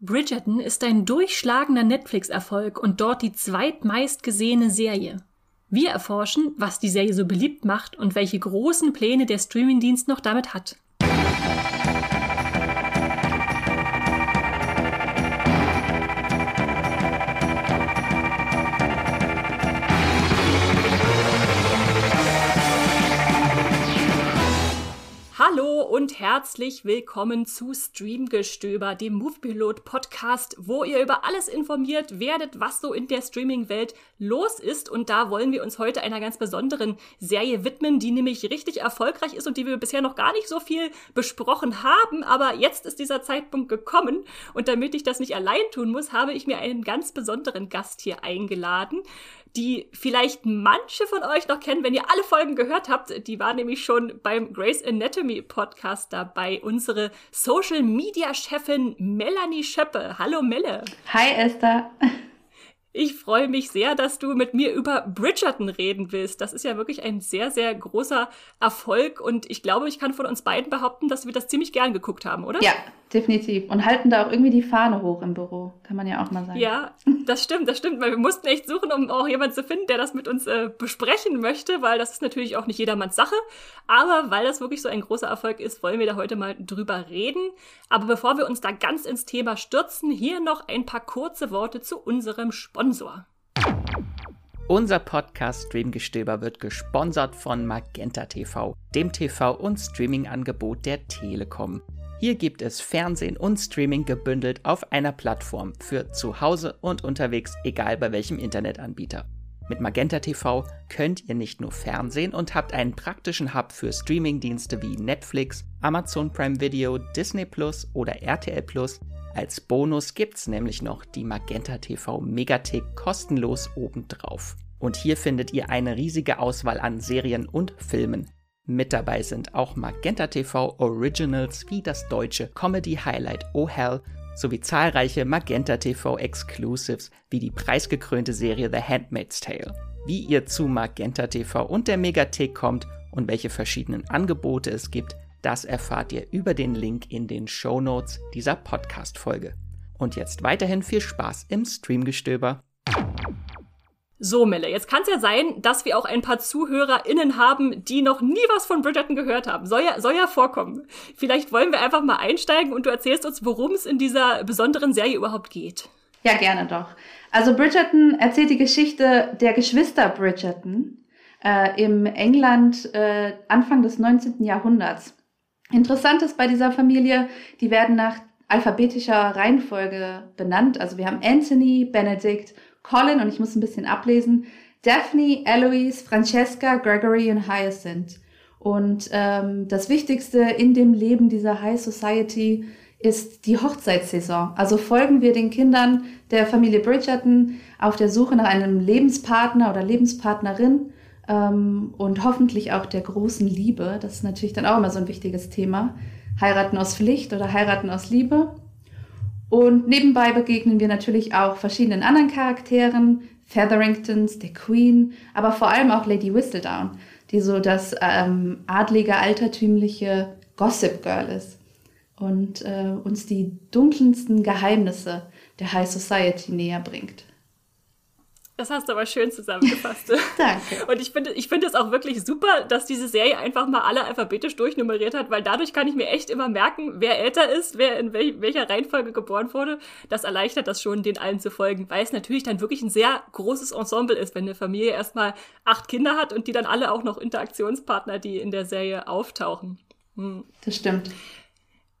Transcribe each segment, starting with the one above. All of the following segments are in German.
Bridgerton ist ein durchschlagender Netflix-Erfolg und dort die zweitmeistgesehene Serie. Wir erforschen, was die Serie so beliebt macht und welche großen Pläne der Streamingdienst noch damit hat. Und herzlich willkommen zu Streamgestöber, dem Moviepilot Podcast, wo ihr über alles informiert werdet, was so in der Streaming-Welt los ist. Und da wollen wir uns heute einer ganz besonderen Serie widmen, die nämlich richtig erfolgreich ist und die wir bisher noch gar nicht so viel besprochen haben. Aber jetzt ist dieser Zeitpunkt gekommen. Und damit ich das nicht allein tun muss, habe ich mir einen ganz besonderen Gast hier eingeladen die vielleicht manche von euch noch kennen, wenn ihr alle Folgen gehört habt. Die war nämlich schon beim Grace Anatomy Podcast dabei. Unsere Social Media Chefin Melanie Schöppe. Hallo Melle. Hi Esther. Ich freue mich sehr, dass du mit mir über Bridgerton reden willst. Das ist ja wirklich ein sehr, sehr großer Erfolg und ich glaube, ich kann von uns beiden behaupten, dass wir das ziemlich gern geguckt haben, oder? Ja, definitiv. Und halten da auch irgendwie die Fahne hoch im Büro, kann man ja auch mal sagen. Ja, das stimmt, das stimmt, weil wir mussten echt suchen, um auch jemanden zu finden, der das mit uns äh, besprechen möchte, weil das ist natürlich auch nicht jedermanns Sache. Aber weil das wirklich so ein großer Erfolg ist, wollen wir da heute mal drüber reden. Aber bevor wir uns da ganz ins Thema stürzen, hier noch ein paar kurze Worte zu unserem Sponsor. Sponsor. Unser Podcast Streamgestöber wird gesponsert von Magenta TV, dem TV- und Streaming-Angebot der Telekom. Hier gibt es Fernsehen und Streaming gebündelt auf einer Plattform für zu Hause und unterwegs, egal bei welchem Internetanbieter. Mit Magenta TV könnt ihr nicht nur Fernsehen und habt einen praktischen Hub für Streamingdienste wie Netflix, Amazon Prime Video, Disney Plus oder RTL Plus, als Bonus gibt's nämlich noch die Magenta TV Megathek kostenlos obendrauf. Und hier findet ihr eine riesige Auswahl an Serien und Filmen. Mit dabei sind auch Magenta TV Originals wie das deutsche Comedy Highlight Oh Hell sowie zahlreiche Magenta TV Exclusives wie die preisgekrönte Serie The Handmaid's Tale. Wie ihr zu Magenta TV und der Megathek kommt und welche verschiedenen Angebote es gibt, das erfahrt ihr über den Link in den Show Notes dieser Podcast-Folge. Und jetzt weiterhin viel Spaß im Streamgestöber. So, Melle, jetzt kann es ja sein, dass wir auch ein paar ZuhörerInnen haben, die noch nie was von Bridgerton gehört haben. Soll ja, soll ja vorkommen. Vielleicht wollen wir einfach mal einsteigen und du erzählst uns, worum es in dieser besonderen Serie überhaupt geht. Ja, gerne doch. Also Bridgerton erzählt die Geschichte der Geschwister Bridgerton äh, im England äh, Anfang des 19. Jahrhunderts. Interessant ist bei dieser Familie, die werden nach alphabetischer Reihenfolge benannt. Also wir haben Anthony, Benedict, Colin und ich muss ein bisschen ablesen, Daphne, Eloise, Francesca, Gregory und Hyacinth. Und ähm, das Wichtigste in dem Leben dieser High Society ist die Hochzeitssaison. Also folgen wir den Kindern der Familie Bridgerton auf der Suche nach einem Lebenspartner oder Lebenspartnerin ähm, und hoffentlich auch der großen Liebe. Das ist natürlich dann auch immer so ein wichtiges Thema. Heiraten aus Pflicht oder heiraten aus Liebe. Und nebenbei begegnen wir natürlich auch verschiedenen anderen Charakteren, Featheringtons, der Queen, aber vor allem auch Lady Whistledown, die so das ähm, adlige, altertümliche Gossip Girl ist und äh, uns die dunkelsten Geheimnisse der High Society näher bringt. Das hast du aber schön zusammengefasst. Danke. Und ich finde ich finde es auch wirklich super, dass diese Serie einfach mal alle alphabetisch durchnummeriert hat, weil dadurch kann ich mir echt immer merken, wer älter ist, wer in wel welcher Reihenfolge geboren wurde. Das erleichtert das schon, den allen zu folgen, weil es natürlich dann wirklich ein sehr großes Ensemble ist, wenn eine Familie erstmal acht Kinder hat und die dann alle auch noch Interaktionspartner, die in der Serie auftauchen. Hm. Das stimmt.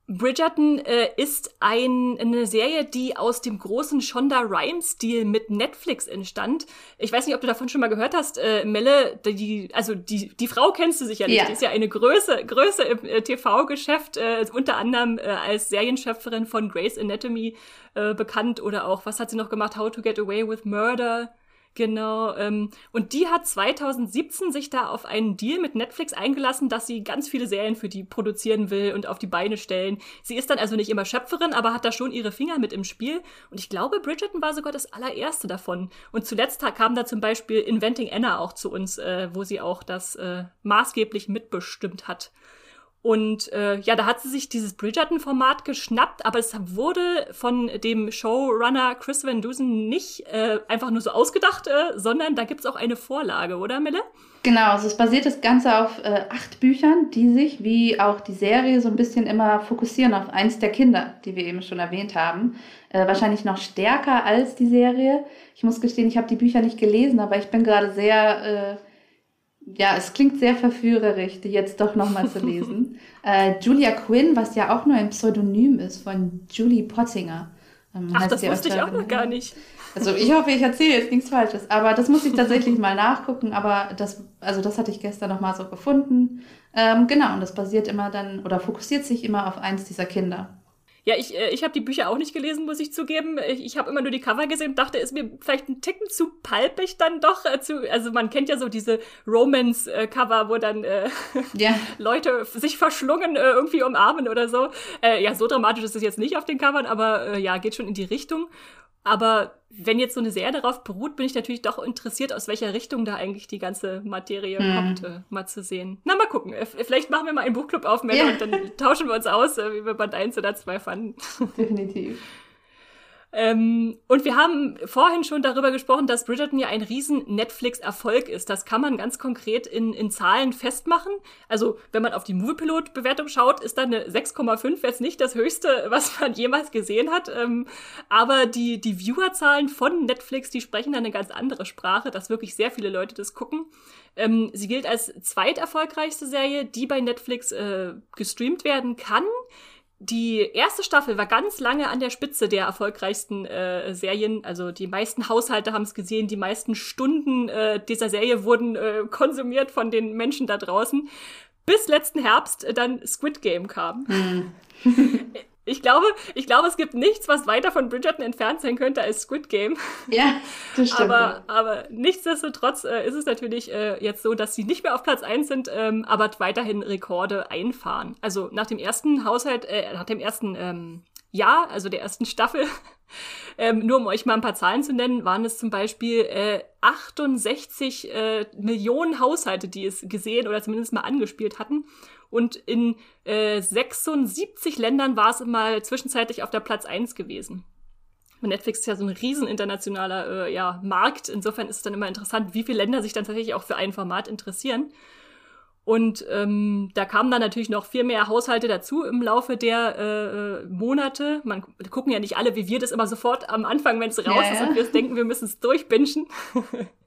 Bridgerton äh, ist ein, eine Serie, die aus dem großen Shonda Rhimes-Stil mit Netflix entstand. Ich weiß nicht, ob du davon schon mal gehört hast, äh, Melle, die, also die, die Frau kennst du sicherlich. Ja. Die ist ja eine Größe, Größe im äh, TV-Geschäft, äh, unter anderem äh, als Serienschöpferin von Grey's Anatomy äh, bekannt oder auch, was hat sie noch gemacht? How to Get Away with Murder. Genau. Ähm, und die hat 2017 sich da auf einen Deal mit Netflix eingelassen, dass sie ganz viele Serien für die produzieren will und auf die Beine stellen. Sie ist dann also nicht immer Schöpferin, aber hat da schon ihre Finger mit im Spiel. Und ich glaube, Bridgerton war sogar das allererste davon. Und zuletzt kam da zum Beispiel Inventing Anna auch zu uns, äh, wo sie auch das äh, maßgeblich mitbestimmt hat. Und äh, ja, da hat sie sich dieses Bridgerton-Format geschnappt, aber es wurde von dem Showrunner Chris Van Dusen nicht äh, einfach nur so ausgedacht, äh, sondern da gibt's auch eine Vorlage, oder Mille? Genau, also es basiert das Ganze auf äh, acht Büchern, die sich, wie auch die Serie, so ein bisschen immer fokussieren auf eins der Kinder, die wir eben schon erwähnt haben. Äh, wahrscheinlich noch stärker als die Serie. Ich muss gestehen, ich habe die Bücher nicht gelesen, aber ich bin gerade sehr... Äh, ja, es klingt sehr verführerisch, die jetzt doch nochmal zu lesen. äh, Julia Quinn, was ja auch nur ein Pseudonym ist von Julie Pottinger. Ähm, Ach, das wusste ich auch noch gar nicht. Also ich hoffe, ich erzähle jetzt nichts Falsches, aber das muss ich tatsächlich mal nachgucken. Aber das, also das hatte ich gestern nochmal so gefunden. Ähm, genau, und das basiert immer dann oder fokussiert sich immer auf eins dieser Kinder. Ja, ich, äh, ich habe die Bücher auch nicht gelesen, muss ich zugeben. Ich, ich habe immer nur die Cover gesehen und dachte, ist mir vielleicht ein Ticken zu palpig dann doch. Äh, zu, also man kennt ja so diese Romance-Cover, wo dann äh, ja. Leute sich verschlungen äh, irgendwie umarmen oder so. Äh, ja, so dramatisch ist es jetzt nicht auf den Covern, aber äh, ja, geht schon in die Richtung. Aber wenn jetzt so eine Serie darauf beruht, bin ich natürlich doch interessiert, aus welcher Richtung da eigentlich die ganze Materie hm. kommt, äh, mal zu sehen. Na, mal gucken. Äh, vielleicht machen wir mal einen Buchclub auf, Männer, ja. und dann tauschen wir uns aus, äh, wie wir Band 1 oder 2 fanden. Definitiv. Ähm, und wir haben vorhin schon darüber gesprochen, dass Bridgerton ja ein riesen Netflix-Erfolg ist. Das kann man ganz konkret in, in Zahlen festmachen. Also, wenn man auf die Moviepilot-Bewertung schaut, ist da eine 6,5 jetzt nicht das höchste, was man jemals gesehen hat. Ähm, aber die, die Viewerzahlen von Netflix, die sprechen da eine ganz andere Sprache, dass wirklich sehr viele Leute das gucken. Ähm, sie gilt als zweiterfolgreichste Serie, die bei Netflix äh, gestreamt werden kann die erste Staffel war ganz lange an der Spitze der erfolgreichsten äh, Serien. Also die meisten Haushalte haben es gesehen, die meisten Stunden äh, dieser Serie wurden äh, konsumiert von den Menschen da draußen. Bis letzten Herbst dann Squid Game kam. Hm. Ich glaube, ich glaube, es gibt nichts, was weiter von Bridgerton entfernt sein könnte als Squid Game. Ja, das stimmt. aber, aber nichtsdestotrotz äh, ist es natürlich äh, jetzt so, dass sie nicht mehr auf Platz 1 sind, ähm, aber weiterhin Rekorde einfahren. Also nach dem ersten Haushalt, äh, nach dem ersten ähm, Jahr, also der ersten Staffel, ähm, nur um euch mal ein paar Zahlen zu nennen, waren es zum Beispiel äh, 68 äh, Millionen Haushalte, die es gesehen oder zumindest mal angespielt hatten. Und in äh, 76 Ländern war es mal zwischenzeitlich auf der Platz 1 gewesen. Netflix ist ja so ein riesen internationaler äh, ja, Markt. Insofern ist es dann immer interessant, wie viele Länder sich dann tatsächlich auch für ein Format interessieren. Und ähm, da kamen dann natürlich noch viel mehr Haushalte dazu im Laufe der äh, Monate. Man gucken ja nicht alle, wie wir das immer sofort am Anfang, wenn es raus ja, ist und wir denken, wir müssen es durchbingen.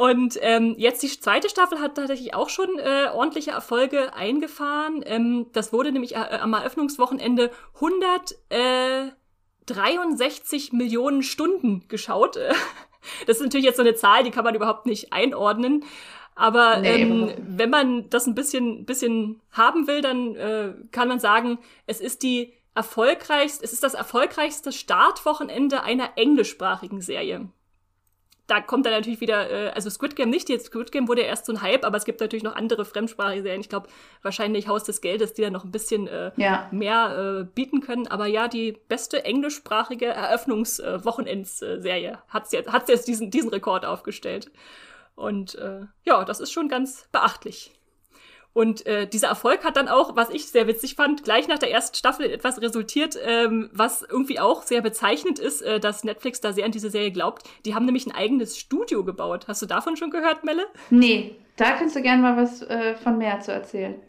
Und ähm, jetzt die zweite Staffel hat tatsächlich auch schon äh, ordentliche Erfolge eingefahren. Ähm, das wurde nämlich äh, am Eröffnungswochenende 163 Millionen Stunden geschaut. das ist natürlich jetzt so eine Zahl, die kann man überhaupt nicht einordnen. Aber nee, ähm, wenn man das ein bisschen, bisschen haben will, dann äh, kann man sagen, es ist die erfolgreichste, es ist das erfolgreichste Startwochenende einer englischsprachigen Serie da kommt dann natürlich wieder, äh, also Squid Game nicht, jetzt Squid Game wurde ja erst so ein Hype, aber es gibt natürlich noch andere fremdsprachige Serien. Ich glaube, wahrscheinlich Haus des Geldes, die dann noch ein bisschen äh, ja. mehr äh, bieten können. Aber ja, die beste englischsprachige Eröffnungswochenendsserie hat jetzt, hat's jetzt diesen, diesen Rekord aufgestellt. Und äh, ja, das ist schon ganz beachtlich. Und äh, dieser Erfolg hat dann auch, was ich sehr witzig fand, gleich nach der ersten Staffel etwas resultiert, ähm, was irgendwie auch sehr bezeichnend ist, äh, dass Netflix da sehr an diese Serie glaubt. Die haben nämlich ein eigenes Studio gebaut. Hast du davon schon gehört, Melle? Nee, da kannst du gerne mal was äh, von mehr zu erzählen.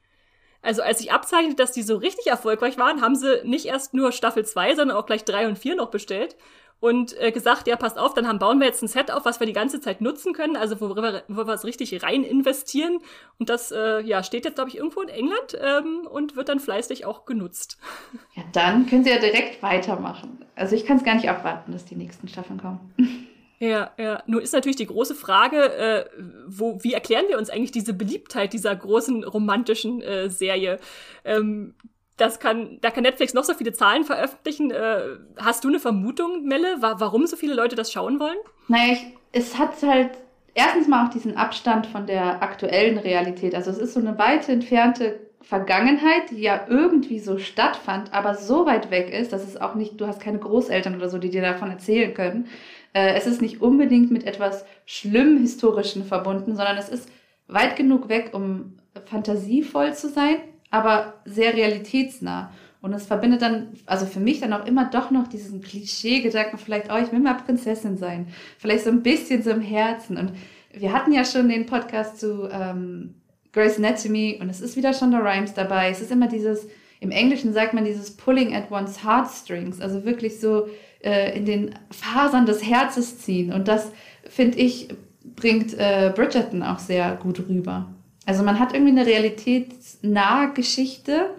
Also als ich abzeichnete, dass die so richtig erfolgreich waren, haben sie nicht erst nur Staffel 2, sondern auch gleich 3 und 4 noch bestellt und äh, gesagt, ja, passt auf, dann haben, bauen wir jetzt ein Set auf, was wir die ganze Zeit nutzen können, also wo wir, wo wir es richtig rein investieren. Und das äh, ja, steht jetzt, glaube ich, irgendwo in England ähm, und wird dann fleißig auch genutzt. Ja, dann können Sie ja direkt weitermachen. Also ich kann es gar nicht abwarten, dass die nächsten Staffeln kommen. Ja, ja. Nur ist natürlich die große Frage, äh, wo, wie erklären wir uns eigentlich diese Beliebtheit dieser großen romantischen äh, Serie? Ähm, das kann, da kann Netflix noch so viele Zahlen veröffentlichen. Äh, hast du eine Vermutung, Melle, wa warum so viele Leute das schauen wollen? Naja, ich, es hat halt erstens mal auch diesen Abstand von der aktuellen Realität. Also es ist so eine weit entfernte Vergangenheit, die ja irgendwie so stattfand, aber so weit weg ist, dass es auch nicht, du hast keine Großeltern oder so, die dir davon erzählen können. Äh, es ist nicht unbedingt mit etwas schlimm Historischen verbunden, sondern es ist weit genug weg, um fantasievoll zu sein, aber sehr realitätsnah. Und es verbindet dann, also für mich dann auch immer doch noch diesen Klischee-Gedanken, vielleicht, oh, ich will mal Prinzessin sein. Vielleicht so ein bisschen so im Herzen. Und wir hatten ja schon den Podcast zu ähm, Grey's Anatomy und es ist wieder schon der Rhymes dabei. Es ist immer dieses, im Englischen sagt man dieses Pulling at one's heartstrings, also wirklich so äh, in den Fasern des Herzes ziehen. Und das, finde ich, bringt äh, Bridgerton auch sehr gut rüber. Also man hat irgendwie eine realitätsnahe Geschichte,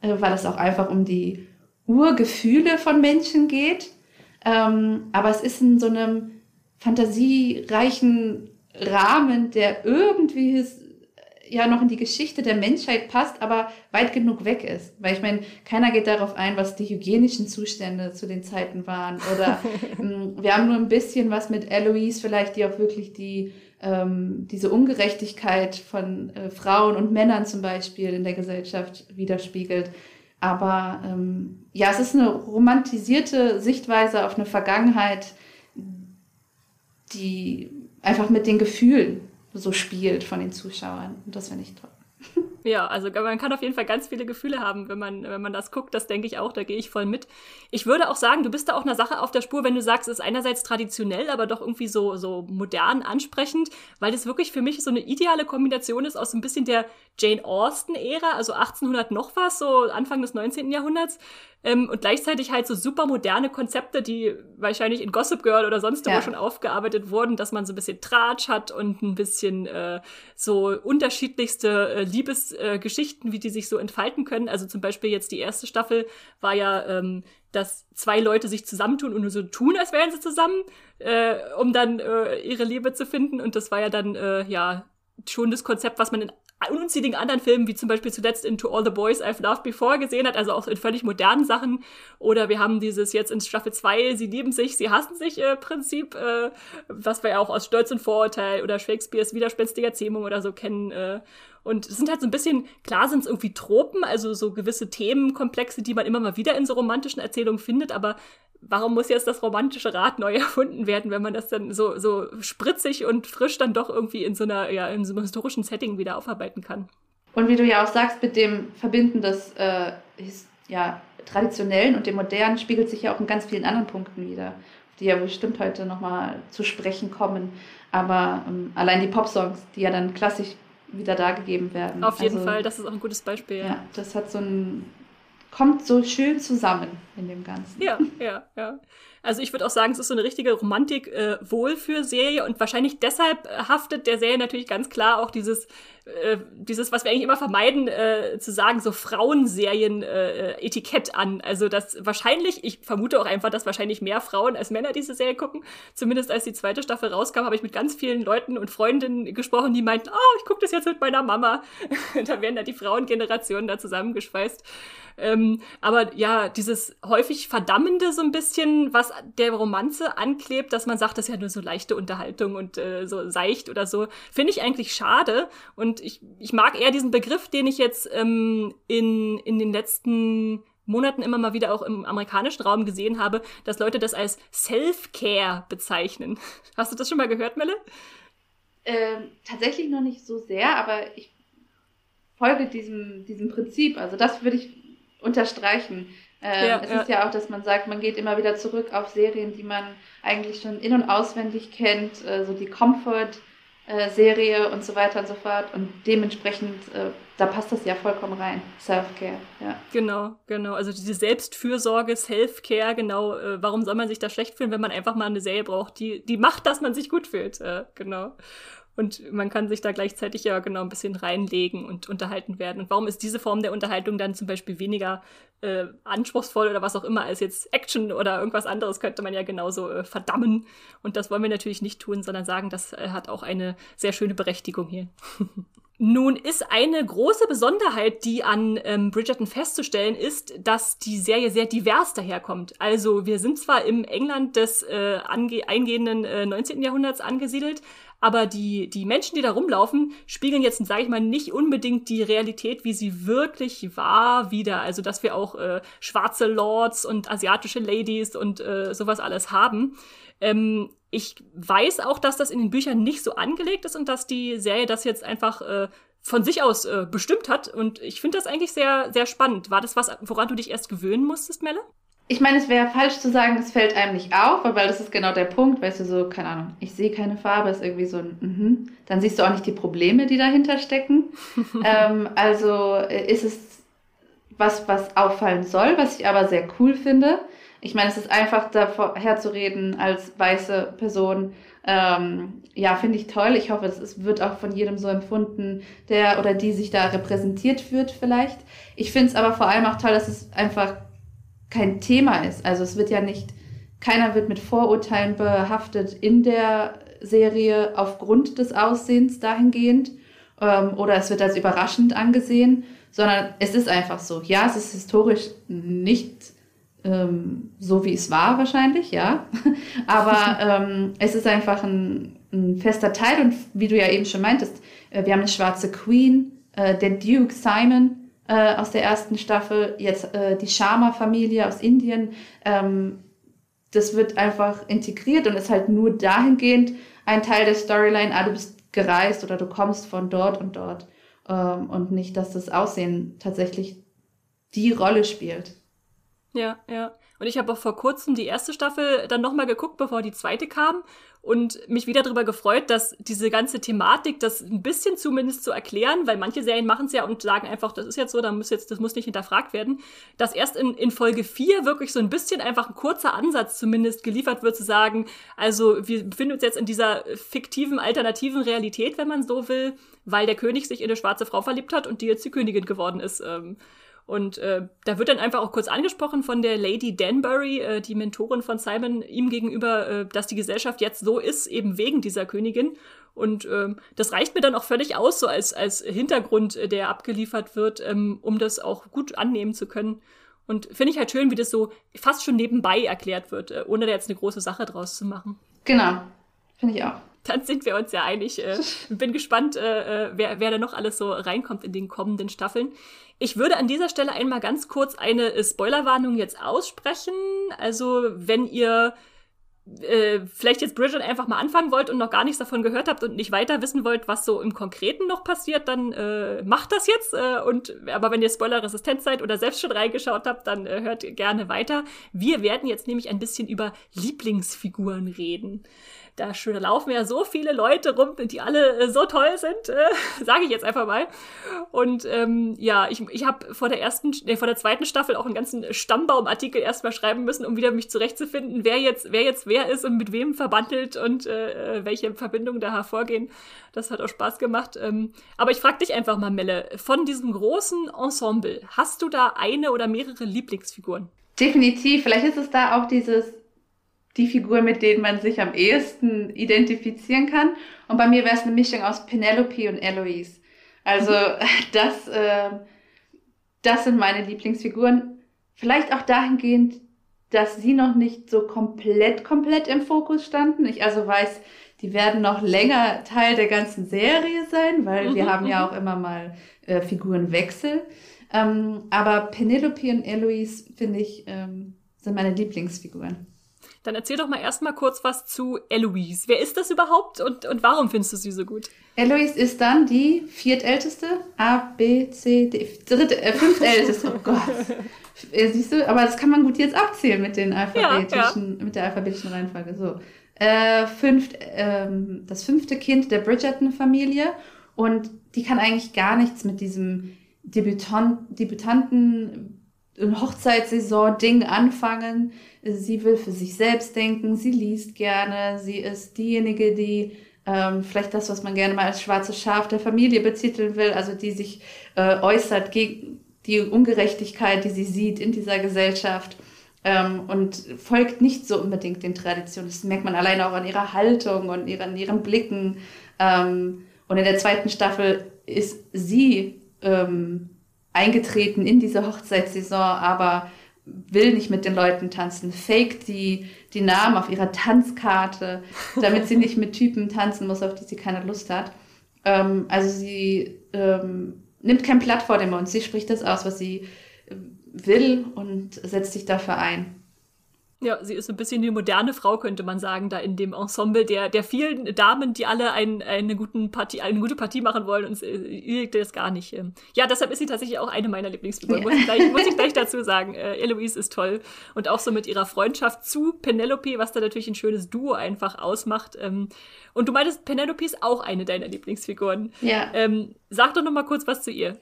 äh, weil es auch einfach um die Urgefühle von Menschen geht. Ähm, aber es ist in so einem fantasiereichen Rahmen, der irgendwie ja noch in die Geschichte der Menschheit passt, aber weit genug weg ist. Weil ich meine, keiner geht darauf ein, was die hygienischen Zustände zu den Zeiten waren. Oder ähm, wir haben nur ein bisschen was mit Eloise vielleicht, die auch wirklich die ähm, diese Ungerechtigkeit von äh, Frauen und Männern zum Beispiel in der Gesellschaft widerspiegelt. Aber ähm, ja, es ist eine romantisierte Sichtweise auf eine Vergangenheit, die einfach mit den Gefühlen so spielt von den Zuschauern. Und das finde ich toll. Ja, also man kann auf jeden Fall ganz viele Gefühle haben, wenn man, wenn man das guckt. Das denke ich auch, da gehe ich voll mit. Ich würde auch sagen, du bist da auch einer Sache auf der Spur, wenn du sagst, es ist einerseits traditionell, aber doch irgendwie so, so modern ansprechend, weil das wirklich für mich so eine ideale Kombination ist aus ein bisschen der Jane Austen-Ära, also 1800 noch was, so Anfang des 19. Jahrhunderts, ähm, und gleichzeitig halt so super moderne Konzepte, die wahrscheinlich in Gossip Girl oder sonst ja. wo schon aufgearbeitet wurden, dass man so ein bisschen Tratsch hat und ein bisschen äh, so unterschiedlichste äh, Liebesgeschichten, äh, wie die sich so entfalten können. Also zum Beispiel jetzt die erste Staffel war ja, ähm, dass zwei Leute sich zusammentun und nur so tun, als wären sie zusammen, äh, um dann äh, ihre Liebe zu finden. Und das war ja dann, äh, ja, schon das Konzept, was man in unzähligen anderen Filmen, wie zum Beispiel zuletzt in To All the Boys I've Loved Before gesehen hat, also auch in völlig modernen Sachen. Oder wir haben dieses jetzt in Staffel 2, sie lieben sich, sie hassen sich äh, Prinzip, äh, was wir ja auch aus Stolz und Vorurteil oder Shakespeares widerspenstiger Zähmung oder so kennen. Äh. Und es sind halt so ein bisschen, klar sind es irgendwie Tropen, also so gewisse Themenkomplexe, die man immer mal wieder in so romantischen Erzählungen findet, aber warum muss jetzt das romantische Rad neu erfunden werden, wenn man das dann so, so spritzig und frisch dann doch irgendwie in so einer, ja, in so einem historischen Setting wieder aufarbeiten kann. Und wie du ja auch sagst, mit dem Verbinden des äh, ja, Traditionellen und dem Modernen spiegelt sich ja auch in ganz vielen anderen Punkten wieder, die ja bestimmt heute nochmal zu sprechen kommen. Aber ähm, allein die Popsongs, die ja dann klassisch wieder dargegeben werden. Auf jeden also, Fall, das ist auch ein gutes Beispiel. Ja. ja, das hat so ein kommt so schön zusammen in dem Ganzen. Ja, ja, ja. Also ich würde auch sagen, es ist so eine richtige Romantik-Wohlfühl-Serie äh, und wahrscheinlich deshalb äh, haftet der Serie natürlich ganz klar auch dieses, äh, dieses, was wir eigentlich immer vermeiden, äh, zu sagen, so Frauenserien-Etikett äh, an. Also das wahrscheinlich, ich vermute auch einfach, dass wahrscheinlich mehr Frauen als Männer diese Serie gucken. Zumindest als die zweite Staffel rauskam, habe ich mit ganz vielen Leuten und Freundinnen gesprochen, die meinten, oh, ich gucke das jetzt mit meiner Mama. da werden da die Frauengenerationen da zusammengeschweißt. Ähm, aber ja, dieses häufig Verdammende so ein bisschen, was der Romanze anklebt, dass man sagt, das ist ja nur so leichte Unterhaltung und äh, so seicht oder so, finde ich eigentlich schade. Und ich, ich mag eher diesen Begriff, den ich jetzt ähm, in, in den letzten Monaten immer mal wieder auch im amerikanischen Raum gesehen habe, dass Leute das als Self-Care bezeichnen. Hast du das schon mal gehört, Melle? Ähm, tatsächlich noch nicht so sehr, aber ich folge diesem, diesem Prinzip. Also das würde ich unterstreichen. Ähm, ja, es ja. ist ja auch, dass man sagt, man geht immer wieder zurück auf Serien, die man eigentlich schon in- und auswendig kennt, äh, so die Comfort-Serie und so weiter und so fort. Und dementsprechend, äh, da passt das ja vollkommen rein. Self-Care, ja. Genau, genau. Also diese Selbstfürsorge, Self-Care, genau. Äh, warum soll man sich da schlecht fühlen, wenn man einfach mal eine Serie braucht, die, die macht, dass man sich gut fühlt. Äh, genau. Und man kann sich da gleichzeitig ja genau ein bisschen reinlegen und unterhalten werden. Und warum ist diese Form der Unterhaltung dann zum Beispiel weniger äh, anspruchsvoll oder was auch immer als jetzt Action oder irgendwas anderes könnte man ja genauso äh, verdammen. Und das wollen wir natürlich nicht tun, sondern sagen, das äh, hat auch eine sehr schöne Berechtigung hier. Nun ist eine große Besonderheit, die an ähm, Bridgerton festzustellen ist, dass die Serie sehr divers daherkommt. Also wir sind zwar im England des äh, eingehenden äh, 19. Jahrhunderts angesiedelt, aber die, die Menschen, die da rumlaufen, spiegeln jetzt, sage ich mal, nicht unbedingt die Realität, wie sie wirklich war, wieder. Also, dass wir auch äh, schwarze Lords und asiatische Ladies und äh, sowas alles haben. Ähm, ich weiß auch, dass das in den Büchern nicht so angelegt ist und dass die Serie das jetzt einfach äh, von sich aus äh, bestimmt hat. Und ich finde das eigentlich sehr, sehr spannend. War das was, woran du dich erst gewöhnen musstest, Melle? Ich meine, es wäre falsch zu sagen, es fällt einem nicht auf, weil das ist genau der Punkt, weißt du, so, keine Ahnung, ich sehe keine Farbe, ist irgendwie so ein, mhm. dann siehst du auch nicht die Probleme, die dahinter stecken. ähm, also äh, ist es was, was auffallen soll, was ich aber sehr cool finde. Ich meine, es ist einfach daher zu reden als weiße Person. Ähm, ja, finde ich toll. Ich hoffe, es wird auch von jedem so empfunden, der oder die sich da repräsentiert wird vielleicht. Ich finde es aber vor allem auch toll, dass es einfach kein Thema ist. Also es wird ja nicht, keiner wird mit Vorurteilen behaftet in der Serie aufgrund des Aussehens dahingehend ähm, oder es wird als überraschend angesehen, sondern es ist einfach so. Ja, es ist historisch nicht ähm, so, wie es war wahrscheinlich, ja, aber ähm, es ist einfach ein, ein, fester Teil und wie du ja eben schon meintest, äh, wir haben eine schwarze Queen, äh, der Duke Simon, äh, aus der ersten Staffel, jetzt äh, die Sharma-Familie aus Indien. Ähm, das wird einfach integriert und ist halt nur dahingehend ein Teil der Storyline, ah, du bist gereist oder du kommst von dort und dort. Ähm, und nicht, dass das Aussehen tatsächlich die Rolle spielt. Ja, ja. Und ich habe auch vor kurzem die erste Staffel dann nochmal geguckt, bevor die zweite kam und mich wieder darüber gefreut, dass diese ganze Thematik, das ein bisschen zumindest zu erklären, weil manche Serien machen es ja und sagen einfach, das ist jetzt so, dann muss jetzt, das muss nicht hinterfragt werden, dass erst in, in Folge 4 wirklich so ein bisschen einfach ein kurzer Ansatz zumindest geliefert wird, zu sagen, also wir befinden uns jetzt in dieser fiktiven, alternativen Realität, wenn man so will, weil der König sich in eine schwarze Frau verliebt hat und die jetzt die Königin geworden ist. Ähm, und äh, da wird dann einfach auch kurz angesprochen von der Lady Danbury, äh, die Mentorin von Simon, ihm gegenüber, äh, dass die Gesellschaft jetzt so ist, eben wegen dieser Königin. Und ähm, das reicht mir dann auch völlig aus, so als, als Hintergrund, äh, der abgeliefert wird, ähm, um das auch gut annehmen zu können. Und finde ich halt schön, wie das so fast schon nebenbei erklärt wird, äh, ohne da jetzt eine große Sache draus zu machen. Genau, finde ich auch dann sind wir uns ja einig. Äh, bin gespannt, äh, äh, wer, wer da noch alles so reinkommt in den kommenden Staffeln. Ich würde an dieser Stelle einmal ganz kurz eine äh, Spoilerwarnung jetzt aussprechen. Also, wenn ihr äh, vielleicht jetzt Bridget einfach mal anfangen wollt und noch gar nichts davon gehört habt und nicht weiter wissen wollt, was so im Konkreten noch passiert, dann äh, macht das jetzt. Äh, und aber wenn ihr spoilerresistent seid oder selbst schon reingeschaut habt, dann äh, hört gerne weiter. Wir werden jetzt nämlich ein bisschen über Lieblingsfiguren reden da, da laufen ja so viele Leute rum, die alle äh, so toll sind, äh, sage ich jetzt einfach mal. Und ähm, ja, ich, ich habe vor der ersten, nee, vor der zweiten Staffel auch einen ganzen Stammbaumartikel erstmal schreiben müssen, um wieder mich zurechtzufinden, wer jetzt, wer jetzt wer ist und mit wem verbandelt und äh, äh welche Verbindungen da hervorgehen. Das hat auch Spaß gemacht. Ähm, aber ich frage dich einfach mal, Melle, von diesem großen Ensemble, hast du da eine oder mehrere Lieblingsfiguren? Definitiv. Vielleicht ist es da auch dieses die Figur, mit denen man sich am ehesten identifizieren kann. Und bei mir wäre es eine Mischung aus Penelope und Eloise. Also das, äh, das sind meine Lieblingsfiguren. Vielleicht auch dahingehend, dass sie noch nicht so komplett, komplett im Fokus standen. Ich also weiß, die werden noch länger Teil der ganzen Serie sein, weil mhm, wir haben ja mhm. auch immer mal äh, Figurenwechsel. Ähm, aber Penelope und Eloise, finde ich, ähm, sind meine Lieblingsfiguren. Dann erzähl doch mal erstmal kurz was zu Eloise. Wer ist das überhaupt und, und warum findest du sie so gut? Eloise ist dann die viertälteste, A, B, C, D, dritte, äh, fünftälteste. Oh Gott. Äh, siehst du, aber das kann man gut jetzt abzählen mit den alphabetischen, ja, ja. mit der alphabetischen Reihenfolge. So. Äh, fünft, ähm, das fünfte Kind der Bridgerton-Familie und die kann eigentlich gar nichts mit diesem Debütant, Debütanten Hochzeitssaison-Ding anfangen. Sie will für sich selbst denken, sie liest gerne, sie ist diejenige, die ähm, vielleicht das, was man gerne mal als schwarzes Schaf der Familie betiteln will, also die sich äh, äußert gegen die Ungerechtigkeit, die sie sieht in dieser Gesellschaft ähm, und folgt nicht so unbedingt den Traditionen. Das merkt man alleine auch an ihrer Haltung und ihrer, an ihren Blicken. Ähm, und in der zweiten Staffel ist sie ähm, eingetreten in diese Hochzeitssaison, aber will nicht mit den Leuten tanzen, faked die, die Namen auf ihrer Tanzkarte, damit sie nicht mit Typen tanzen muss, auf die sie keine Lust hat. Ähm, also sie ähm, nimmt kein Blatt vor dem Mund, sie spricht das aus, was sie äh, will und setzt sich dafür ein. Ja, sie ist ein bisschen die moderne Frau, könnte man sagen, da in dem Ensemble der, der vielen Damen, die alle ein, eine, guten Partie, eine gute Partie machen wollen und ihr liegt das gar nicht. Ähm. Ja, deshalb ist sie tatsächlich auch eine meiner Lieblingsfiguren, ja. muss, ich gleich, muss ich gleich dazu sagen. Äh, Eloise ist toll und auch so mit ihrer Freundschaft zu Penelope, was da natürlich ein schönes Duo einfach ausmacht. Ähm, und du meintest, Penelope ist auch eine deiner Lieblingsfiguren. Ja. Ähm, sag doch noch mal kurz was zu ihr.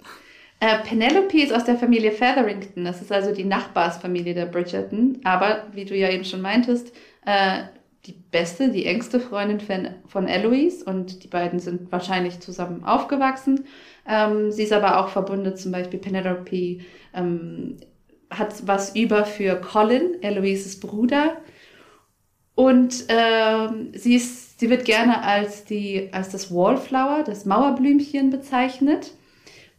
Äh, Penelope ist aus der Familie Featherington. Das ist also die Nachbarsfamilie der Bridgerton. Aber, wie du ja eben schon meintest, äh, die beste, die engste Freundin von, von Eloise. Und die beiden sind wahrscheinlich zusammen aufgewachsen. Ähm, sie ist aber auch verbunden, zum Beispiel Penelope ähm, hat was über für Colin, Eloises Bruder. Und ähm, sie, ist, sie wird gerne als, die, als das Wallflower, das Mauerblümchen bezeichnet.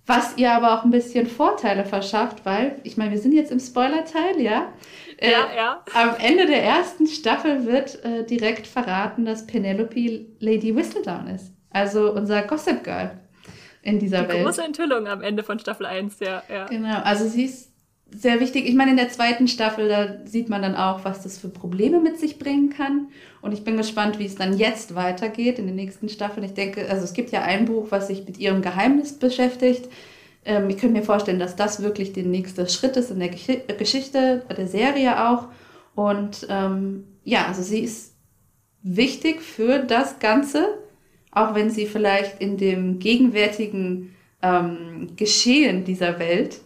Was ihr aber auch ein bisschen Vorteile verschafft, weil, ich meine, wir sind jetzt im Spoiler-Teil, ja? Äh, ja, ja. Am Ende der ersten Staffel wird äh, direkt verraten, dass Penelope Lady Whistledown ist. Also unser Gossip Girl in dieser Die Welt. Große Enthüllung am Ende von Staffel 1, ja, ja. Genau, also sie ist sehr wichtig. Ich meine, in der zweiten Staffel, da sieht man dann auch, was das für Probleme mit sich bringen kann. Und ich bin gespannt, wie es dann jetzt weitergeht in den nächsten Staffeln. Ich denke, also es gibt ja ein Buch, was sich mit ihrem Geheimnis beschäftigt. Ähm, ich könnte mir vorstellen, dass das wirklich der nächste Schritt ist in der Gesch Geschichte, der Serie auch. Und ähm, ja, also sie ist wichtig für das Ganze, auch wenn sie vielleicht in dem gegenwärtigen ähm, Geschehen dieser Welt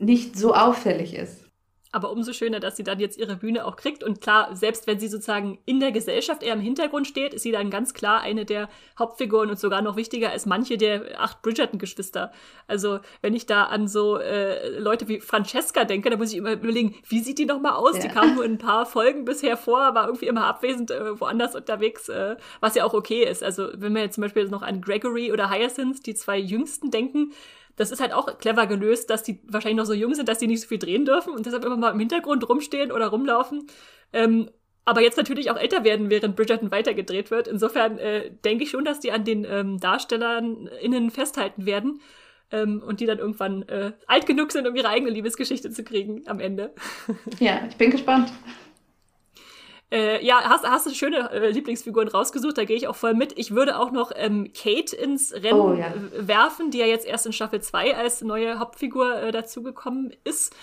nicht so auffällig ist. Aber umso schöner, dass sie dann jetzt ihre Bühne auch kriegt. Und klar, selbst wenn sie sozusagen in der Gesellschaft eher im Hintergrund steht, ist sie dann ganz klar eine der Hauptfiguren und sogar noch wichtiger als manche der acht Bridgerton-Geschwister. Also, wenn ich da an so äh, Leute wie Francesca denke, da muss ich immer überlegen, wie sieht die nochmal aus? Ja. Die kam nur in ein paar Folgen bisher vor, war irgendwie immer abwesend, äh, woanders unterwegs, äh, was ja auch okay ist. Also, wenn wir jetzt zum Beispiel noch an Gregory oder Hyacinth, die zwei Jüngsten, denken, das ist halt auch clever gelöst, dass die wahrscheinlich noch so jung sind, dass die nicht so viel drehen dürfen und deshalb immer mal im Hintergrund rumstehen oder rumlaufen. Ähm, aber jetzt natürlich auch älter werden, während Bridgerton weitergedreht wird. Insofern äh, denke ich schon, dass die an den ähm, Darstellern innen festhalten werden ähm, und die dann irgendwann äh, alt genug sind, um ihre eigene Liebesgeschichte zu kriegen am Ende. Ja, ich bin gespannt. Äh, ja, hast, hast du schöne äh, Lieblingsfiguren rausgesucht, da gehe ich auch voll mit. Ich würde auch noch ähm, Kate ins Rennen oh, ja. werfen, die ja jetzt erst in Staffel 2 als neue Hauptfigur äh, dazugekommen ist.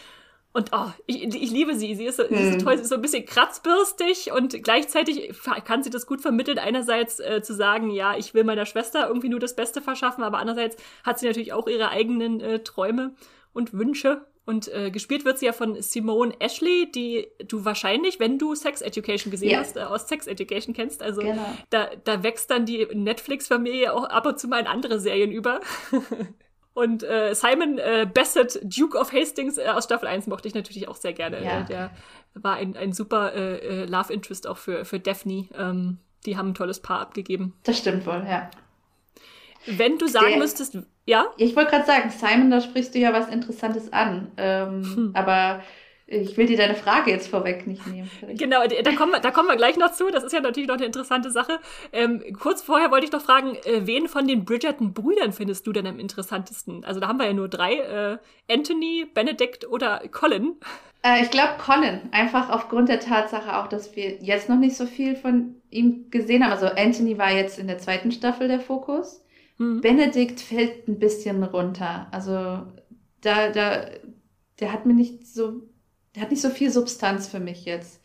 Und oh, ich, ich liebe sie. Sie ist, so, hm. sie ist so hm. toll, sie ist so ein bisschen kratzbürstig und gleichzeitig kann sie das gut vermitteln. Einerseits äh, zu sagen, ja, ich will meiner Schwester irgendwie nur das Beste verschaffen, aber andererseits hat sie natürlich auch ihre eigenen äh, Träume und Wünsche. Und äh, gespielt wird sie ja von Simone Ashley, die du wahrscheinlich, wenn du Sex Education gesehen ja. hast, äh, aus Sex Education kennst. Also genau. da, da wächst dann die Netflix-Familie auch ab und zu mal in andere Serien über. und äh, Simon äh, Bassett, Duke of Hastings äh, aus Staffel 1 mochte ich natürlich auch sehr gerne. Ja. Der war ein, ein super äh, äh, Love Interest auch für, für Daphne. Ähm, die haben ein tolles Paar abgegeben. Das stimmt wohl, ja. Wenn du sagen Der, müsstest, ja? Ich wollte gerade sagen, Simon, da sprichst du ja was Interessantes an. Ähm, hm. Aber ich will dir deine Frage jetzt vorweg nicht nehmen. Vielleicht. Genau, da kommen, wir, da kommen wir gleich noch zu. Das ist ja natürlich noch eine interessante Sache. Ähm, kurz vorher wollte ich noch fragen, äh, wen von den Bridgerton-Brüdern findest du denn am interessantesten? Also da haben wir ja nur drei. Äh, Anthony, Benedict oder Colin. Äh, ich glaube Colin. Einfach aufgrund der Tatsache auch, dass wir jetzt noch nicht so viel von ihm gesehen haben. Also Anthony war jetzt in der zweiten Staffel der Fokus. Mhm. Benedikt fällt ein bisschen runter. Also da, da, der hat mir nicht so, der hat nicht so viel Substanz für mich jetzt.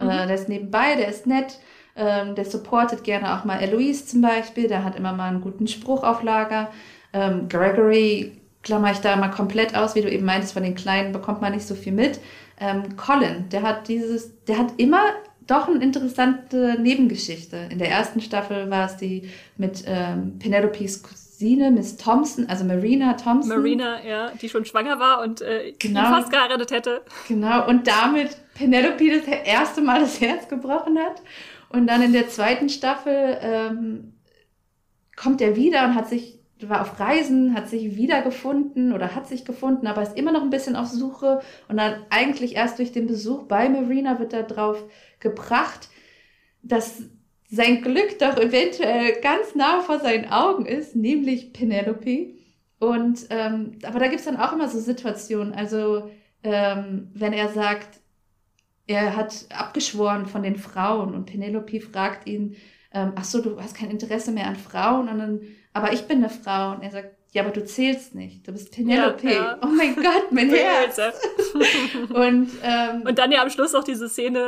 Mhm. Äh, der ist nebenbei, der ist nett, ähm, der supportet gerne auch mal Eloise zum Beispiel, der hat immer mal einen guten Spruch auf Lager. Ähm, Gregory klammer ich da mal komplett aus, wie du eben meintest, von den Kleinen bekommt man nicht so viel mit. Ähm, Colin, der hat dieses, der hat immer doch eine interessante Nebengeschichte. In der ersten Staffel war es die mit ähm, Penelopes Cousine, Miss Thompson, also Marina Thompson. Marina, ja, die schon schwanger war und äh, genau. fast geheiratet hätte. Genau, und damit Penelope das erste Mal das Herz gebrochen hat. Und dann in der zweiten Staffel ähm, kommt er wieder und hat sich war auf Reisen, hat sich wiedergefunden oder hat sich gefunden, aber ist immer noch ein bisschen auf Suche und dann eigentlich erst durch den Besuch bei Marina wird er drauf gebracht, dass sein Glück doch eventuell ganz nah vor seinen Augen ist, nämlich Penelope. Und ähm, aber da gibt's dann auch immer so Situationen. Also ähm, wenn er sagt, er hat abgeschworen von den Frauen und Penelope fragt ihn, ähm, ach so, du hast kein Interesse mehr an Frauen, und dann, aber ich bin eine Frau. Und er sagt, ja, aber du zählst nicht. Du bist Penelope. Ja, ja. Oh mein Gott, mein Herz. und, ähm, und dann ja am Schluss auch diese Szene,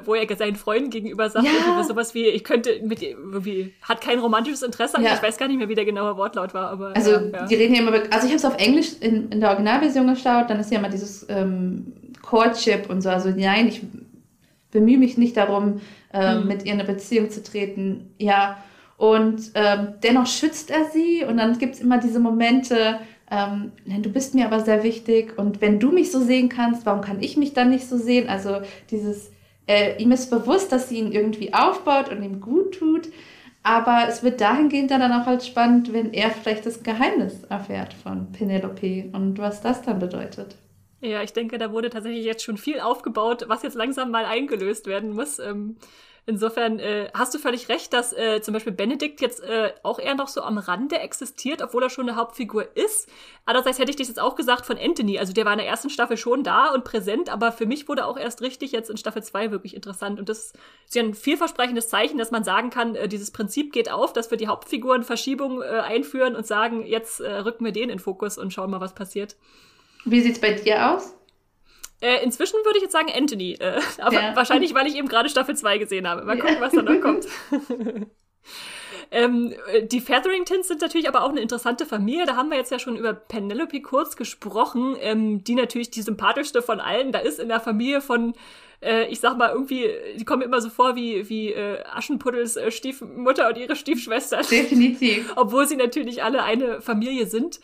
äh, wo er seinen Freunden gegenüber sagt, ja. sowas wie, ich könnte mit irgendwie, hat kein romantisches Interesse an ja. Ich weiß gar nicht mehr, wie der genaue Wortlaut war, aber. Also, ja, die reden ja immer, also ich habe es auf Englisch in, in der Originalversion geschaut, dann ist ja immer dieses ähm, Courtship und so. Also, nein, ich bemühe mich nicht darum, äh, hm. mit ihr in eine Beziehung zu treten. Ja, und ähm, dennoch schützt er sie und dann gibt es immer diese Momente, ähm, du bist mir aber sehr wichtig und wenn du mich so sehen kannst, warum kann ich mich dann nicht so sehen? Also dieses, äh, ihm ist bewusst, dass sie ihn irgendwie aufbaut und ihm gut tut, aber es wird dahingehend dann auch halt spannend, wenn er vielleicht das Geheimnis erfährt von Penelope und was das dann bedeutet. Ja, ich denke, da wurde tatsächlich jetzt schon viel aufgebaut, was jetzt langsam mal eingelöst werden muss. Ähm, Insofern äh, hast du völlig recht, dass äh, zum Beispiel Benedikt jetzt äh, auch eher noch so am Rande existiert, obwohl er schon eine Hauptfigur ist. Andererseits hätte ich das jetzt auch gesagt von Anthony. Also der war in der ersten Staffel schon da und präsent, aber für mich wurde auch erst richtig jetzt in Staffel 2 wirklich interessant. Und das ist ja ein vielversprechendes Zeichen, dass man sagen kann, äh, dieses Prinzip geht auf, dass wir die Hauptfiguren Verschiebung äh, einführen und sagen, jetzt äh, rücken wir den in Fokus und schauen mal, was passiert. Wie sieht's bei dir aus? Äh, inzwischen würde ich jetzt sagen Anthony. Äh, aber ja. wahrscheinlich, weil ich eben gerade Staffel 2 gesehen habe. Mal gucken, ja. was da noch kommt. ähm, die Featheringtons sind natürlich aber auch eine interessante Familie. Da haben wir jetzt ja schon über Penelope kurz gesprochen, ähm, die natürlich die sympathischste von allen da ist in der Familie von äh, ich sag mal, irgendwie, die kommen immer so vor wie, wie äh, Aschenpuddels äh, Stiefmutter und ihre Stiefschwester. Definitiv. Obwohl sie natürlich alle eine Familie sind.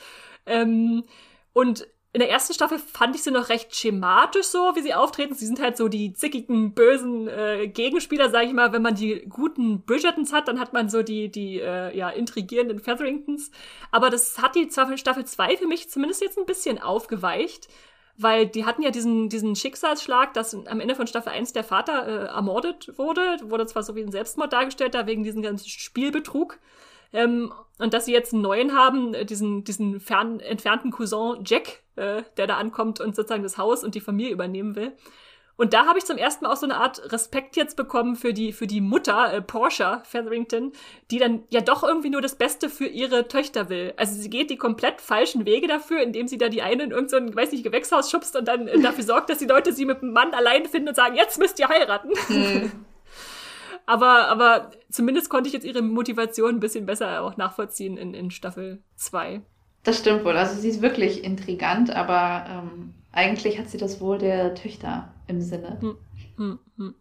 Ähm, und in der ersten Staffel fand ich sie noch recht schematisch so, wie sie auftreten. Sie sind halt so die zickigen, bösen äh, Gegenspieler, sage ich mal. Wenn man die guten Bridgertons hat, dann hat man so die, die äh, ja, intrigierenden Featheringtons. Aber das hat die Staffel 2 für mich zumindest jetzt ein bisschen aufgeweicht. Weil die hatten ja diesen, diesen Schicksalsschlag, dass am Ende von Staffel 1 der Vater äh, ermordet wurde. Wurde zwar so wie ein Selbstmord dargestellt, da wegen diesem ganzen Spielbetrug. Ähm, und dass sie jetzt einen neuen haben, äh, diesen, diesen fern, entfernten Cousin Jack, äh, der da ankommt und sozusagen das Haus und die Familie übernehmen will. Und da habe ich zum ersten Mal auch so eine Art Respekt jetzt bekommen für die, für die Mutter, äh, Portia Featherington, die dann ja doch irgendwie nur das Beste für ihre Töchter will. Also sie geht die komplett falschen Wege dafür, indem sie da die eine in irgendein, weiß nicht, Gewächshaus schubst und dann äh, dafür sorgt, dass die Leute sie mit dem Mann allein finden und sagen, jetzt müsst ihr heiraten. Mhm. Aber, aber zumindest konnte ich jetzt ihre Motivation ein bisschen besser auch nachvollziehen in, in Staffel 2. Das stimmt wohl. Also sie ist wirklich intrigant, aber ähm, eigentlich hat sie das Wohl der Töchter im Sinne. Hm, hm, hm.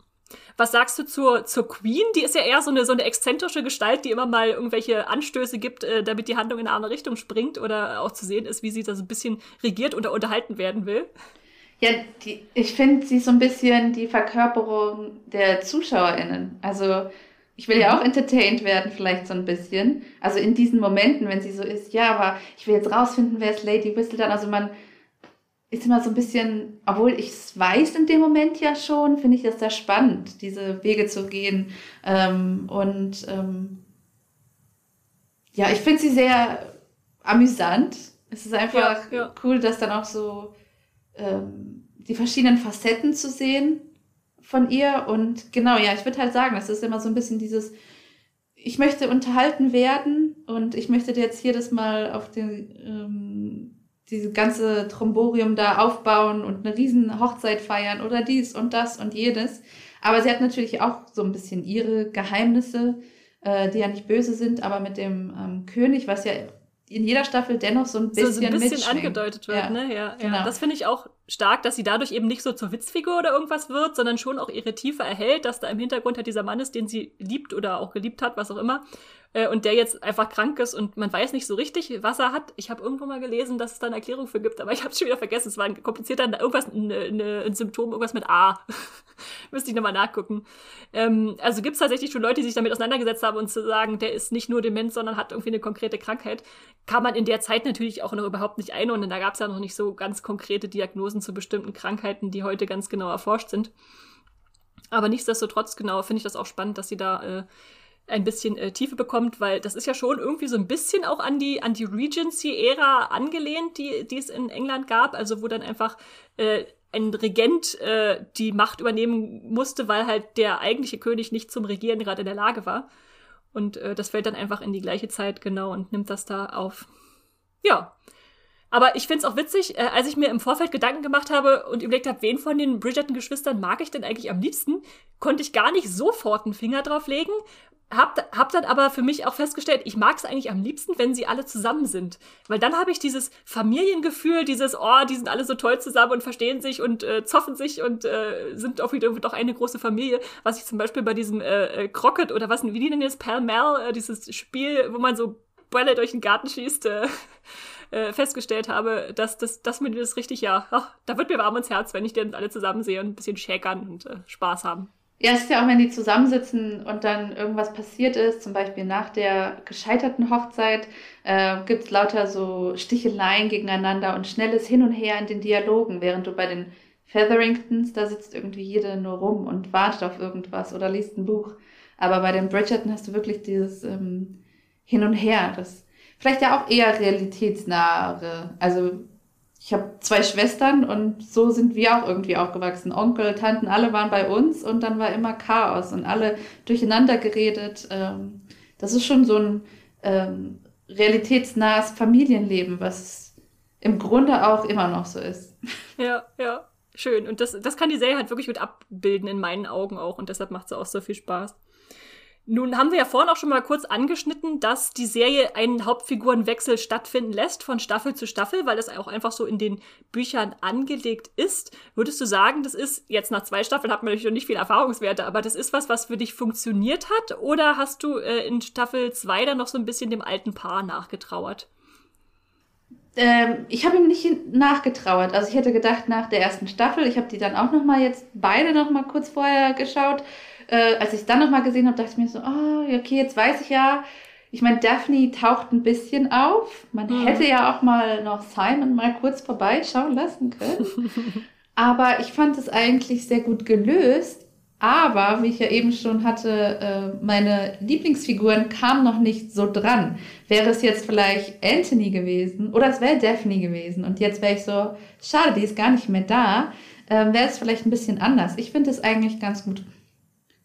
Was sagst du zur, zur Queen? Die ist ja eher so eine, so eine exzentrische Gestalt, die immer mal irgendwelche Anstöße gibt, äh, damit die Handlung in eine andere Richtung springt oder auch zu sehen ist, wie sie da so ein bisschen regiert oder unterhalten werden will. Ja, die, ich finde sie so ein bisschen die Verkörperung der ZuschauerInnen. Also ich will ja mhm. auch entertained werden, vielleicht so ein bisschen. Also in diesen Momenten, wenn sie so ist, ja, aber ich will jetzt rausfinden, wer ist Lady Whistledown. Also man ist immer so ein bisschen, obwohl ich es weiß in dem Moment ja schon, finde ich das sehr spannend, diese Wege zu gehen. Ähm, und ähm, ja, ich finde sie sehr amüsant. Es ist einfach ja, ja. cool, dass dann auch so ähm, die verschiedenen Facetten zu sehen von ihr. Und genau, ja, ich würde halt sagen, das ist immer so ein bisschen dieses, ich möchte unterhalten werden und ich möchte jetzt hier das mal auf den, ähm, diese ganze Tromborium da aufbauen und eine riesen Hochzeit feiern oder dies und das und jedes. Aber sie hat natürlich auch so ein bisschen ihre Geheimnisse, äh, die ja nicht böse sind, aber mit dem ähm, König, was ja in jeder Staffel dennoch so ein bisschen, so, so ein bisschen angedeutet wird. Ja, ne? ja, genau. ja. Das finde ich auch stark, dass sie dadurch eben nicht so zur Witzfigur oder irgendwas wird, sondern schon auch ihre Tiefe erhält, dass da im Hintergrund halt dieser Mann ist, den sie liebt oder auch geliebt hat, was auch immer. Äh, und der jetzt einfach krank ist und man weiß nicht so richtig, was er hat. Ich habe irgendwo mal gelesen, dass es da eine Erklärung für gibt, aber ich habe es schon wieder vergessen. Es war ein komplizierter, irgendwas, eine, eine, ein Symptom, irgendwas mit A. Müsste ich nochmal nachgucken. Ähm, also gibt es tatsächlich schon Leute, die sich damit auseinandergesetzt haben und zu sagen, der ist nicht nur dement, sondern hat irgendwie eine konkrete Krankheit. Kann man in der Zeit natürlich auch noch überhaupt nicht einordnen. Da gab es ja noch nicht so ganz konkrete Diagnosen zu bestimmten Krankheiten, die heute ganz genau erforscht sind. Aber nichtsdestotrotz, genau, finde ich das auch spannend, dass sie da äh, ein bisschen äh, Tiefe bekommt, weil das ist ja schon irgendwie so ein bisschen auch an die, an die Regency-Ära angelehnt, die, die es in England gab, also wo dann einfach äh, ein Regent äh, die Macht übernehmen musste, weil halt der eigentliche König nicht zum Regieren gerade in der Lage war. Und äh, das fällt dann einfach in die gleiche Zeit genau und nimmt das da auf. Ja. Aber ich find's auch witzig, äh, als ich mir im Vorfeld Gedanken gemacht habe und überlegt habe, wen von den Bridgerton-Geschwistern mag ich denn eigentlich am liebsten, konnte ich gar nicht sofort einen Finger drauf legen, hab, hab dann aber für mich auch festgestellt, ich mag es eigentlich am liebsten, wenn sie alle zusammen sind. Weil dann habe ich dieses Familiengefühl, dieses, oh, die sind alle so toll zusammen und verstehen sich und äh, zoffen sich und äh, sind auch wieder doch eine große Familie. Was ich zum Beispiel bei diesem äh, äh Crockett oder was, wie die nennen jetzt, Pell Mell, äh, dieses Spiel, wo man so Bälle durch den Garten schießt, äh, äh, festgestellt habe, dass, dass, dass mir das richtig, ja, ach, da wird mir warm ins Herz, wenn ich die alle zusammen sehe und ein bisschen schäkern und äh, Spaß haben. Ja, es ist ja auch, wenn die zusammensitzen und dann irgendwas passiert ist, zum Beispiel nach der gescheiterten Hochzeit, äh, gibt es lauter so Sticheleien gegeneinander und schnelles Hin und Her in den Dialogen, während du bei den Featheringtons, da sitzt irgendwie jeder nur rum und wartet auf irgendwas oder liest ein Buch. Aber bei den Bridgerton hast du wirklich dieses ähm, Hin und Her, das vielleicht ja auch eher realitätsnahe. Also ich habe zwei Schwestern und so sind wir auch irgendwie aufgewachsen. Onkel, Tanten, alle waren bei uns und dann war immer Chaos und alle durcheinander geredet. Ähm, das ist schon so ein ähm, realitätsnahes Familienleben, was im Grunde auch immer noch so ist. Ja, ja, schön. Und das, das kann die Serie halt wirklich gut abbilden, in meinen Augen auch. Und deshalb macht sie auch so viel Spaß. Nun haben wir ja vorhin auch schon mal kurz angeschnitten, dass die Serie einen Hauptfigurenwechsel stattfinden lässt von Staffel zu Staffel, weil das auch einfach so in den Büchern angelegt ist. Würdest du sagen, das ist jetzt nach zwei Staffeln hat man natürlich noch nicht viel Erfahrungswerte, aber das ist was, was für dich funktioniert hat? Oder hast du äh, in Staffel zwei dann noch so ein bisschen dem alten Paar nachgetrauert? Ähm, ich habe ihm nicht nachgetrauert. Also ich hätte gedacht nach der ersten Staffel, ich habe die dann auch noch mal jetzt beide noch mal kurz vorher geschaut äh, als ich es dann nochmal gesehen habe, dachte ich mir so, oh, okay, jetzt weiß ich ja, ich meine, Daphne taucht ein bisschen auf. Man mhm. hätte ja auch mal noch Simon mal kurz vorbeischauen lassen können. Aber ich fand es eigentlich sehr gut gelöst. Aber, wie ich ja eben schon hatte, äh, meine Lieblingsfiguren kamen noch nicht so dran. Wäre es jetzt vielleicht Anthony gewesen oder es wäre Daphne gewesen und jetzt wäre ich so, schade, die ist gar nicht mehr da, äh, wäre es vielleicht ein bisschen anders. Ich finde es eigentlich ganz gut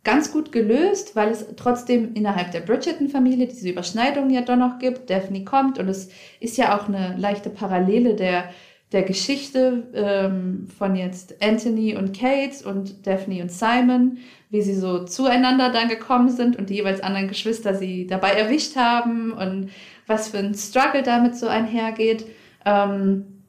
ganz gut gelöst, weil es trotzdem innerhalb der Bridgerton-Familie diese Überschneidung ja doch noch gibt. Daphne kommt und es ist ja auch eine leichte Parallele der, der Geschichte ähm, von jetzt Anthony und Kate und Daphne und Simon, wie sie so zueinander dann gekommen sind und die jeweils anderen Geschwister sie dabei erwischt haben und was für ein Struggle damit so einhergeht. Ähm,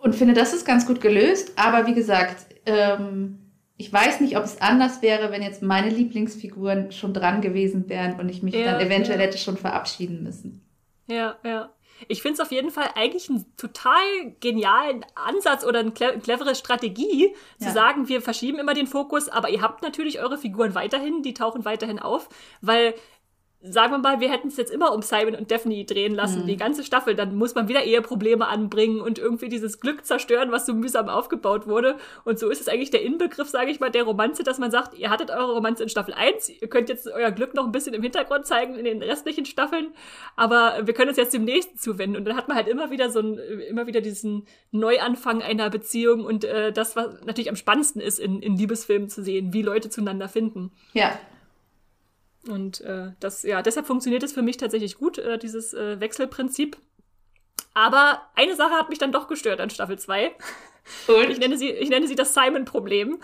und finde, das ist ganz gut gelöst, aber wie gesagt, ähm, ich weiß nicht, ob es anders wäre, wenn jetzt meine Lieblingsfiguren schon dran gewesen wären und ich mich ja, dann eventuell ja. hätte schon verabschieden müssen. Ja, ja. Ich finde es auf jeden Fall eigentlich einen total genialen Ansatz oder eine clevere Strategie, zu ja. sagen, wir verschieben immer den Fokus, aber ihr habt natürlich eure Figuren weiterhin, die tauchen weiterhin auf, weil sagen wir mal, wir hätten es jetzt immer um Simon und Daphne drehen lassen, mhm. die ganze Staffel, dann muss man wieder Eheprobleme anbringen und irgendwie dieses Glück zerstören, was so mühsam aufgebaut wurde. Und so ist es eigentlich der Inbegriff, sage ich mal, der Romanze, dass man sagt, ihr hattet eure Romanze in Staffel 1, ihr könnt jetzt euer Glück noch ein bisschen im Hintergrund zeigen in den restlichen Staffeln, aber wir können uns jetzt dem nächsten zuwenden. Und dann hat man halt immer wieder so ein, immer wieder diesen Neuanfang einer Beziehung und äh, das, was natürlich am spannendsten ist, in, in Liebesfilmen zu sehen, wie Leute zueinander finden. Ja, und äh, das, ja, deshalb funktioniert es für mich tatsächlich gut, äh, dieses äh, Wechselprinzip. Aber eine Sache hat mich dann doch gestört an Staffel 2. Und? Ich nenne sie, ich nenne sie das Simon-Problem.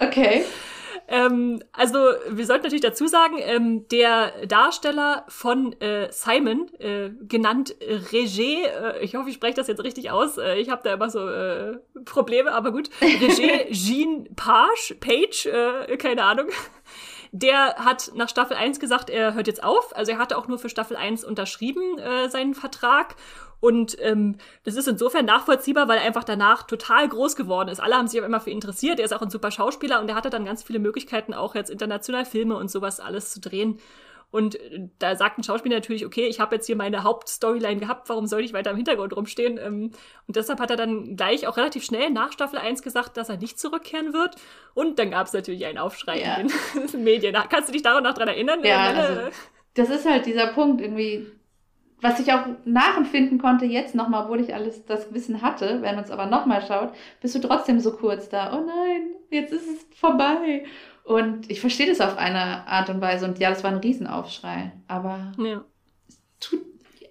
Okay. ähm, also, wir sollten natürlich dazu sagen, ähm, der Darsteller von äh, Simon, äh, genannt Regé, äh, ich hoffe, ich spreche das jetzt richtig aus, äh, ich habe da immer so äh, Probleme, aber gut, Regé Jean Page, Page, äh, keine Ahnung, der hat nach Staffel 1 gesagt, er hört jetzt auf. Also er hatte auch nur für Staffel 1 unterschrieben, äh, seinen Vertrag. Und ähm, das ist insofern nachvollziehbar, weil er einfach danach total groß geworden ist. Alle haben sich aber immer für ihn interessiert. Er ist auch ein super Schauspieler und er hatte dann ganz viele Möglichkeiten, auch jetzt international Filme und sowas alles zu drehen. Und äh, da sagt ein Schauspieler natürlich, okay, ich habe jetzt hier meine Hauptstoryline gehabt, warum soll ich weiter im Hintergrund rumstehen? Ähm, und deshalb hat er dann gleich auch relativ schnell nach Staffel 1 gesagt, dass er nicht zurückkehren wird. Und dann gab es natürlich einen Aufschrei ja. in den Medien. Kannst du dich daran noch dran erinnern? Ja, also, das ist halt dieser Punkt irgendwie. was ich auch nachempfinden konnte jetzt nochmal, obwohl ich alles das Wissen hatte, wenn man es aber nochmal schaut, bist du trotzdem so kurz da. Oh nein, jetzt ist es vorbei. Und ich verstehe das auf eine Art und Weise. Und ja, das war ein Riesenaufschrei. Aber, ja. tut,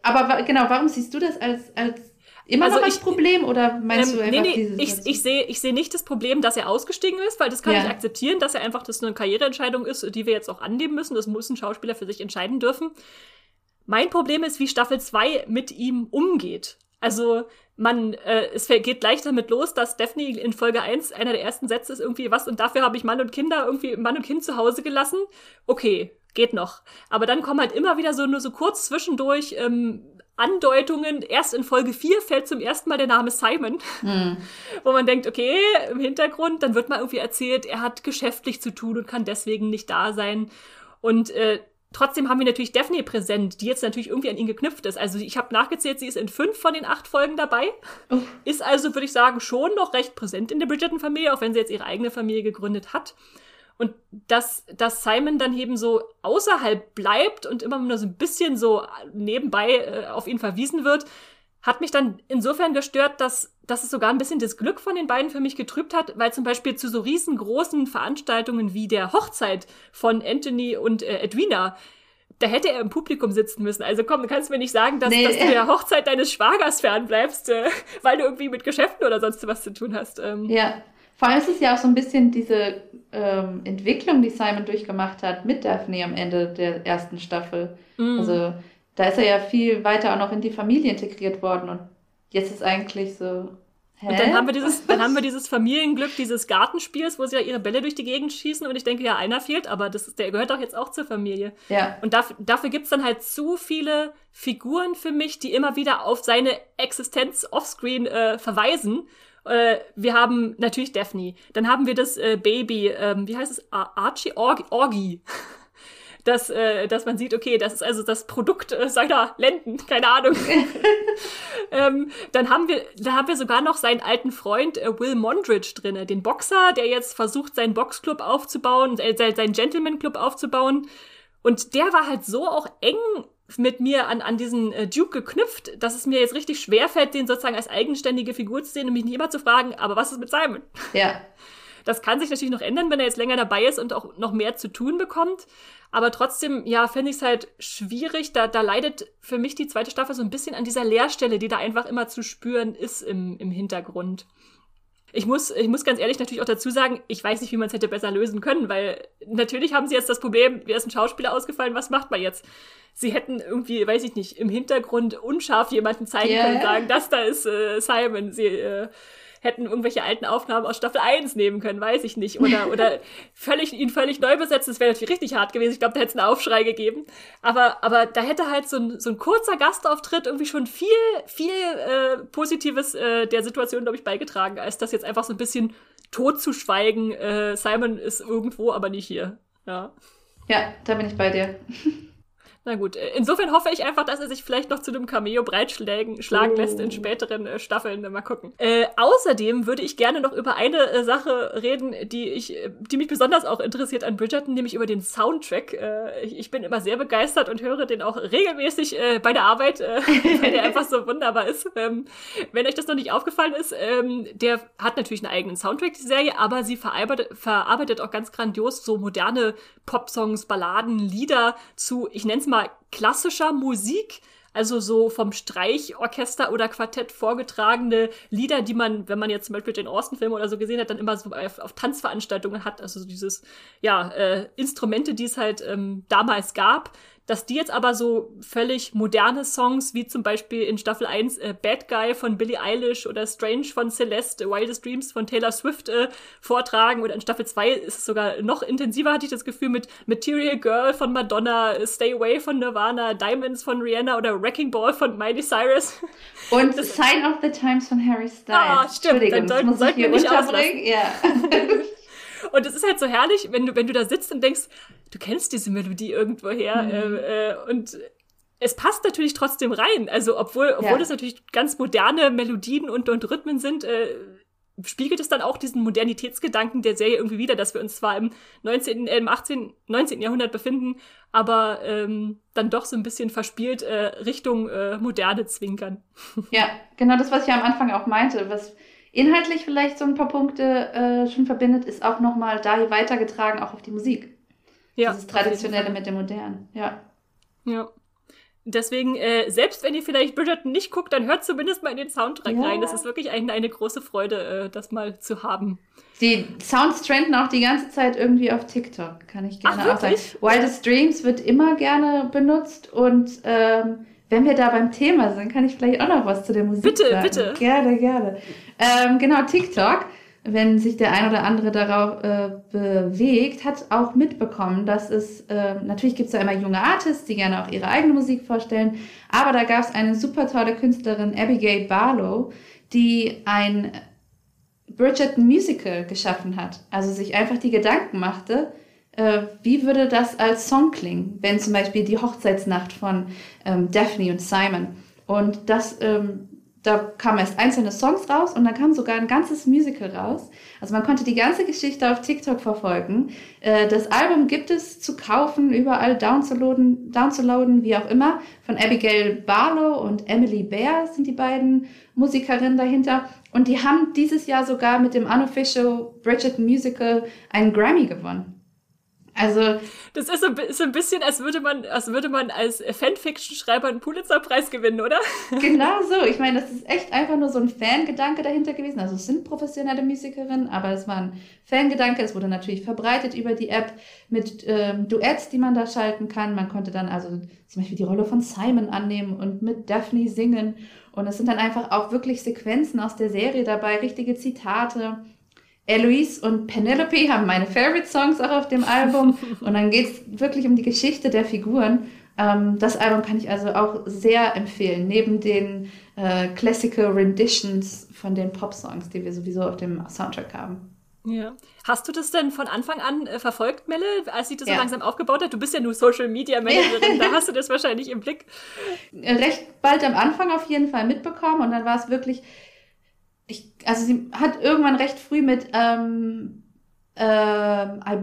aber genau, warum siehst du das als, als immer also noch als ich, Problem oder meinst ähm, du einfach nee, nee, diese Ich, ich sehe ich seh nicht das Problem, dass er ausgestiegen ist, weil das kann ja. ich akzeptieren, dass er einfach das eine Karriereentscheidung ist, die wir jetzt auch annehmen müssen. Das muss ein Schauspieler für sich entscheiden dürfen. Mein Problem ist, wie Staffel 2 mit ihm umgeht. Also man, äh, es geht gleich damit los, dass Daphne in Folge 1 einer der ersten Sätze ist irgendwie was und dafür habe ich Mann und Kinder irgendwie Mann und Kind zu Hause gelassen. Okay, geht noch. Aber dann kommen halt immer wieder so nur so kurz zwischendurch ähm, Andeutungen. Erst in Folge 4 fällt zum ersten Mal der Name Simon, hm. wo man denkt, okay, im Hintergrund, dann wird mal irgendwie erzählt, er hat geschäftlich zu tun und kann deswegen nicht da sein. Und äh, Trotzdem haben wir natürlich Daphne präsent, die jetzt natürlich irgendwie an ihn geknüpft ist. Also ich habe nachgezählt, sie ist in fünf von den acht Folgen dabei. Oh. Ist also, würde ich sagen, schon noch recht präsent in der Bridgerton-Familie, auch wenn sie jetzt ihre eigene Familie gegründet hat. Und dass, dass Simon dann eben so außerhalb bleibt und immer nur so ein bisschen so nebenbei äh, auf ihn verwiesen wird, hat mich dann insofern gestört, dass, dass es sogar ein bisschen das Glück von den beiden für mich getrübt hat, weil zum Beispiel zu so riesengroßen Veranstaltungen wie der Hochzeit von Anthony und äh, Edwina, da hätte er im Publikum sitzen müssen. Also komm, du kannst mir nicht sagen, dass, nee. dass du der Hochzeit deines Schwagers fernbleibst, äh, weil du irgendwie mit Geschäften oder sonst was zu tun hast. Ähm. Ja, vor allem ist es ja auch so ein bisschen diese ähm, Entwicklung, die Simon durchgemacht hat mit Daphne am Ende der ersten Staffel. Mm. Also da ist er ja viel weiter auch noch in die Familie integriert worden und jetzt ist eigentlich so. Hä? Und dann haben wir dieses, dann haben wir dieses Familienglück dieses Gartenspiels, wo sie ja ihre Bälle durch die Gegend schießen und ich denke, ja, einer fehlt, aber das ist, der gehört doch jetzt auch zur Familie. Ja. Und dafür, dafür gibt's dann halt zu viele Figuren für mich, die immer wieder auf seine Existenz offscreen äh, verweisen. Äh, wir haben natürlich Daphne. Dann haben wir das äh, Baby, ähm, wie heißt es? Archie? Orgi. Orgi dass, äh, dass man sieht, okay, das ist also das Produkt äh, seiner Lenden, keine Ahnung. ähm, dann haben wir, da haben wir sogar noch seinen alten Freund äh, Will Mondridge drinne, den Boxer, der jetzt versucht, seinen Boxclub aufzubauen, äh, seinen Gentleman Club aufzubauen. Und der war halt so auch eng mit mir an, an diesen äh, Duke geknüpft, dass es mir jetzt richtig schwer fällt, den sozusagen als eigenständige Figur zu sehen und mich nicht immer zu fragen, aber was ist mit Simon? Ja. Das kann sich natürlich noch ändern, wenn er jetzt länger dabei ist und auch noch mehr zu tun bekommt. Aber trotzdem, ja, finde ich es halt schwierig. Da, da leidet für mich die zweite Staffel so ein bisschen an dieser Leerstelle, die da einfach immer zu spüren ist im, im Hintergrund. Ich muss, ich muss ganz ehrlich natürlich auch dazu sagen, ich weiß nicht, wie man es hätte besser lösen können, weil natürlich haben sie jetzt das Problem, wie ist ein Schauspieler ausgefallen, was macht man jetzt? Sie hätten irgendwie, weiß ich nicht, im Hintergrund unscharf jemanden zeigen yeah. können und sagen, das da ist äh, Simon. Sie, äh, hätten irgendwelche alten Aufnahmen aus Staffel 1 nehmen können, weiß ich nicht. Oder, oder völlig, ihn völlig neu besetzen, das wäre natürlich richtig hart gewesen. Ich glaube, da hätte es einen Aufschrei gegeben. Aber, aber da hätte halt so ein, so ein kurzer Gastauftritt irgendwie schon viel, viel äh, Positives äh, der Situation, glaube ich, beigetragen, als das jetzt einfach so ein bisschen tot zu schweigen. Äh, Simon ist irgendwo, aber nicht hier. Ja. Ja, da bin ich bei dir. Na gut, äh, insofern hoffe ich einfach, dass er sich vielleicht noch zu einem Cameo breitschlagen schlagen oh. lässt in späteren äh, Staffeln. Mal gucken. Äh, außerdem würde ich gerne noch über eine äh, Sache reden, die ich, äh, die mich besonders auch interessiert an Bridgerton, nämlich über den Soundtrack. Äh, ich, ich, bin immer sehr begeistert und höre den auch regelmäßig bei der Arbeit, weil der einfach so wunderbar ist. Ähm, wenn euch das noch nicht aufgefallen ist, ähm, der hat natürlich einen eigenen Soundtrack, die Serie, aber sie verarbeitet, verarbeitet auch ganz grandios so moderne Popsongs, Balladen, Lieder zu, ich nenne es mal klassischer Musik, also so vom Streichorchester oder Quartett vorgetragene Lieder, die man, wenn man jetzt zum Beispiel den Austen-Film oder so gesehen hat, dann immer so auf, auf Tanzveranstaltungen hat. Also so dieses, ja, äh, Instrumente, die es halt ähm, damals gab dass die jetzt aber so völlig moderne Songs, wie zum Beispiel in Staffel 1 äh, Bad Guy von Billie Eilish oder Strange von Celeste, Wildest Dreams von Taylor Swift äh, vortragen. Oder in Staffel 2 ist es sogar noch intensiver, hatte ich das Gefühl, mit Material Girl von Madonna, Stay Away von Nirvana, Diamonds von Rihanna oder Wrecking Ball von Miley Cyrus. Und das, Sign of the Times von Harry Styles. Ah, stimmt. Dann sollten, sollten wir nicht. Ja. Und es ist halt so herrlich, wenn du, wenn du da sitzt und denkst, du kennst diese Melodie irgendwoher. Mhm. Äh, äh, und es passt natürlich trotzdem rein. Also, obwohl, obwohl ja. das natürlich ganz moderne Melodien und, und Rhythmen sind, äh, spiegelt es dann auch diesen Modernitätsgedanken der Serie irgendwie wieder, dass wir uns zwar im 19., äh, im 18., 19. Jahrhundert befinden, aber ähm, dann doch so ein bisschen verspielt äh, Richtung äh, Moderne zwinkern. Ja, genau das, was ich am Anfang auch meinte, was inhaltlich vielleicht so ein paar Punkte äh, schon verbindet, ist auch nochmal da weitergetragen, auch auf die Musik. Ja. Dieses Traditionelle mit dem Modernen, ja. Ja. Deswegen, äh, selbst wenn ihr vielleicht Bridgerton nicht guckt, dann hört zumindest mal in den Soundtrack ja. rein. Das ist wirklich eine, eine große Freude, äh, das mal zu haben. Die Sounds trenden auch die ganze Zeit irgendwie auf TikTok, kann ich gerne Ach, auch sagen. Wildest Dreams wird immer gerne benutzt und ähm, wenn wir da beim Thema sind, kann ich vielleicht auch noch was zu der Musik bitte, sagen. Bitte, bitte. Gerne, gerne. Ähm, genau, TikTok wenn sich der ein oder andere darauf äh, bewegt, hat auch mitbekommen, dass es, äh, natürlich gibt es ja immer junge Artists, die gerne auch ihre eigene Musik vorstellen, aber da gab es eine super tolle Künstlerin, Abigail Barlow, die ein Bridgerton Musical geschaffen hat. Also sich einfach die Gedanken machte, äh, wie würde das als Song klingen, wenn zum Beispiel die Hochzeitsnacht von ähm, Daphne und Simon. Und das ähm, da kamen erst einzelne Songs raus und dann kam sogar ein ganzes Musical raus. Also man konnte die ganze Geschichte auf TikTok verfolgen. Äh, das Album gibt es zu kaufen, überall downzuladen, downzuladen, wie auch immer. Von Abigail Barlow und Emily Bear sind die beiden Musikerinnen dahinter. Und die haben dieses Jahr sogar mit dem Unofficial Bridgerton Musical einen Grammy gewonnen. Also. Das ist so, ist so ein bisschen, als würde man, als würde man als Fanfiction-Schreiber einen Pulitzer-Preis gewinnen, oder? Genau so. Ich meine, das ist echt einfach nur so ein Fangedanke dahinter gewesen. Also es sind professionelle Musikerinnen, aber es war ein Fangedanke. Es wurde natürlich verbreitet über die App mit ähm, Duets, die man da schalten kann. Man konnte dann also zum Beispiel die Rolle von Simon annehmen und mit Daphne singen. Und es sind dann einfach auch wirklich Sequenzen aus der Serie dabei, richtige Zitate. Eloise und Penelope haben meine Favorite Songs auch auf dem Album. und dann geht es wirklich um die Geschichte der Figuren. Ähm, das Album kann ich also auch sehr empfehlen, neben den äh, Classical Renditions von den Pop-Songs, die wir sowieso auf dem Soundtrack haben. Ja. Hast du das denn von Anfang an äh, verfolgt, Melle, als sich das ja. so langsam aufgebaut hat? Du bist ja nur Social Media Managerin, da hast du das wahrscheinlich im Blick. Recht bald am Anfang auf jeden Fall mitbekommen und dann war es wirklich ich, also sie hat irgendwann recht früh mit, ähm, ähm, I,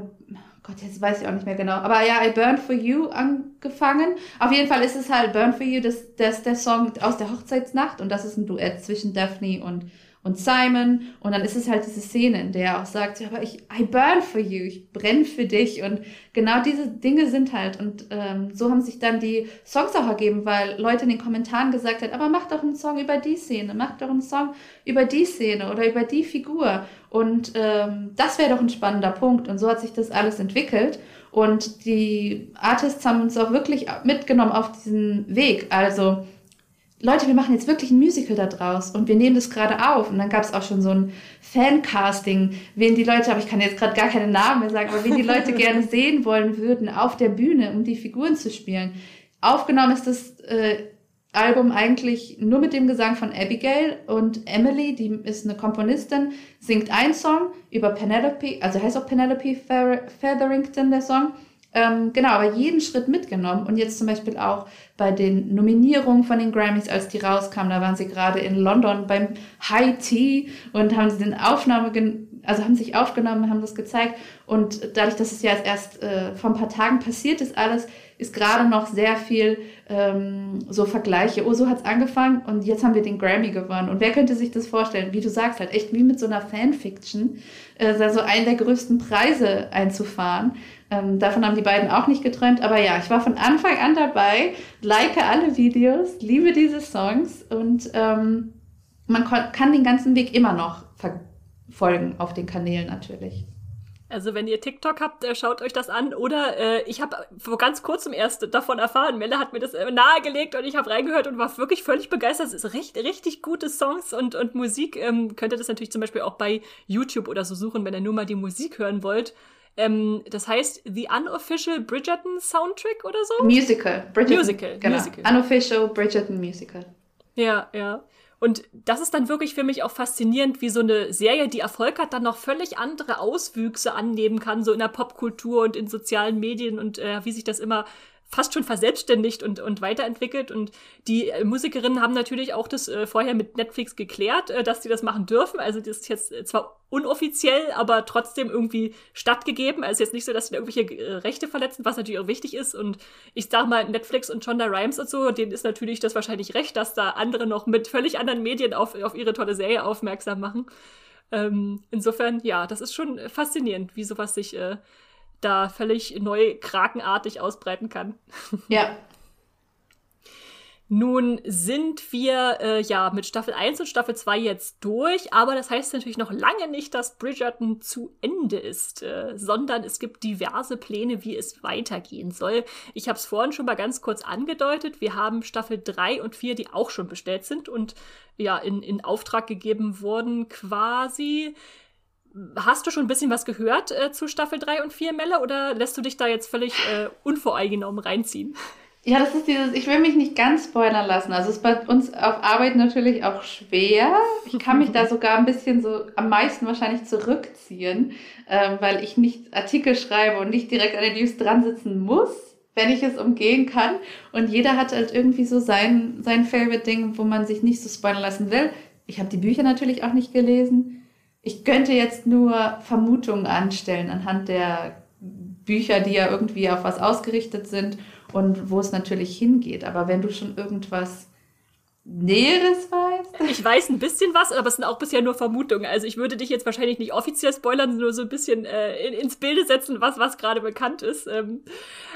Gott, jetzt weiß ich auch nicht mehr genau, aber ja, I Burn For You angefangen. Auf jeden Fall ist es halt Burn For You, das, das der Song aus der Hochzeitsnacht und das ist ein Duett zwischen Daphne und und Simon. Und dann ist es halt diese Szene, in der er auch sagt, ja, aber ich, I burn for you, ich brenne für dich. Und genau diese Dinge sind halt. Und ähm, so haben sich dann die Songs auch ergeben, weil Leute in den Kommentaren gesagt haben, aber mach doch einen Song über die Szene, mach doch einen Song über die Szene oder über die Figur. Und ähm, das wäre doch ein spannender Punkt. Und so hat sich das alles entwickelt. Und die Artists haben uns auch wirklich mitgenommen auf diesen Weg. Also Leute, wir machen jetzt wirklich ein Musical da draus und wir nehmen das gerade auf. Und dann gab es auch schon so ein Fancasting, wen die Leute, aber ich kann jetzt gerade gar keine Namen mehr sagen, aber wen die Leute gerne sehen wollen würden auf der Bühne, um die Figuren zu spielen. Aufgenommen ist das äh, Album eigentlich nur mit dem Gesang von Abigail und Emily, die ist eine Komponistin, singt einen Song über Penelope, also heißt auch Penelope Featherington der Song. Ähm, genau, aber jeden Schritt mitgenommen und jetzt zum Beispiel auch bei den Nominierungen von den Grammys, als die rauskamen, da waren sie gerade in London beim High Tea und haben sie den Aufnahme, also haben sich aufgenommen, haben das gezeigt und dadurch, dass es ja erst äh, vor ein paar Tagen passiert ist alles, ist gerade noch sehr viel ähm, so Vergleiche. Oh, so hat's angefangen und jetzt haben wir den Grammy gewonnen. Und wer könnte sich das vorstellen? Wie du sagst, halt echt wie mit so einer Fanfiction, äh, so einen der größten Preise einzufahren. Ähm, davon haben die beiden auch nicht geträumt. Aber ja, ich war von Anfang an dabei, like alle Videos, liebe diese Songs und ähm, man kann den ganzen Weg immer noch verfolgen auf den Kanälen natürlich. Also wenn ihr TikTok habt, äh, schaut euch das an. Oder äh, ich habe vor ganz kurzem erst davon erfahren. Melle hat mir das äh, nahegelegt und ich habe reingehört und war wirklich völlig begeistert. Es ist richtig, richtig gute Songs und, und Musik. Ähm, könnt ihr das natürlich zum Beispiel auch bei YouTube oder so suchen, wenn ihr nur mal die Musik hören wollt. Ähm, das heißt The Unofficial Bridgerton Soundtrack oder so? Musical. Bridgerton, Musical, genau. Musical. Unofficial Bridgerton Musical. Ja, ja. Und das ist dann wirklich für mich auch faszinierend, wie so eine Serie, die Erfolg hat, dann noch völlig andere Auswüchse annehmen kann, so in der Popkultur und in sozialen Medien und äh, wie sich das immer fast schon verselbstständigt und, und weiterentwickelt. Und die äh, Musikerinnen haben natürlich auch das äh, vorher mit Netflix geklärt, äh, dass sie das machen dürfen. Also das ist jetzt zwar unoffiziell, aber trotzdem irgendwie stattgegeben. Also jetzt nicht so, dass sie da irgendwelche äh, Rechte verletzen, was natürlich auch wichtig ist. Und ich sag mal, Netflix und Shonda Rhimes und so, denen ist natürlich das wahrscheinlich recht, dass da andere noch mit völlig anderen Medien auf, auf ihre tolle Serie aufmerksam machen. Ähm, insofern, ja, das ist schon faszinierend, wie sowas sich äh, da völlig neu krakenartig ausbreiten kann. Ja. Nun sind wir äh, ja mit Staffel 1 und Staffel 2 jetzt durch, aber das heißt natürlich noch lange nicht, dass Bridgerton zu Ende ist, äh, sondern es gibt diverse Pläne, wie es weitergehen soll. Ich habe es vorhin schon mal ganz kurz angedeutet. Wir haben Staffel 3 und 4, die auch schon bestellt sind und ja in, in Auftrag gegeben wurden quasi. Hast du schon ein bisschen was gehört äh, zu Staffel 3 und 4, Melle, oder lässt du dich da jetzt völlig äh, unvoreingenommen reinziehen? Ja, das ist dieses, ich will mich nicht ganz spoilern lassen. Also es ist bei uns auf Arbeit natürlich auch schwer. Ich kann mich da sogar ein bisschen so am meisten wahrscheinlich zurückziehen, ähm, weil ich nicht Artikel schreibe und nicht direkt an den News dran sitzen muss, wenn ich es umgehen kann. Und jeder hat halt irgendwie so sein, sein Favorite-Ding, wo man sich nicht so spoilern lassen will. Ich habe die Bücher natürlich auch nicht gelesen ich könnte jetzt nur Vermutungen anstellen anhand der Bücher, die ja irgendwie auf was ausgerichtet sind und wo es natürlich hingeht. Aber wenn du schon irgendwas Näheres weißt? Ich weiß ein bisschen was, aber es sind auch bisher nur Vermutungen. Also ich würde dich jetzt wahrscheinlich nicht offiziell spoilern, nur so ein bisschen äh, in, ins Bilde setzen, was, was gerade bekannt ist. Ähm,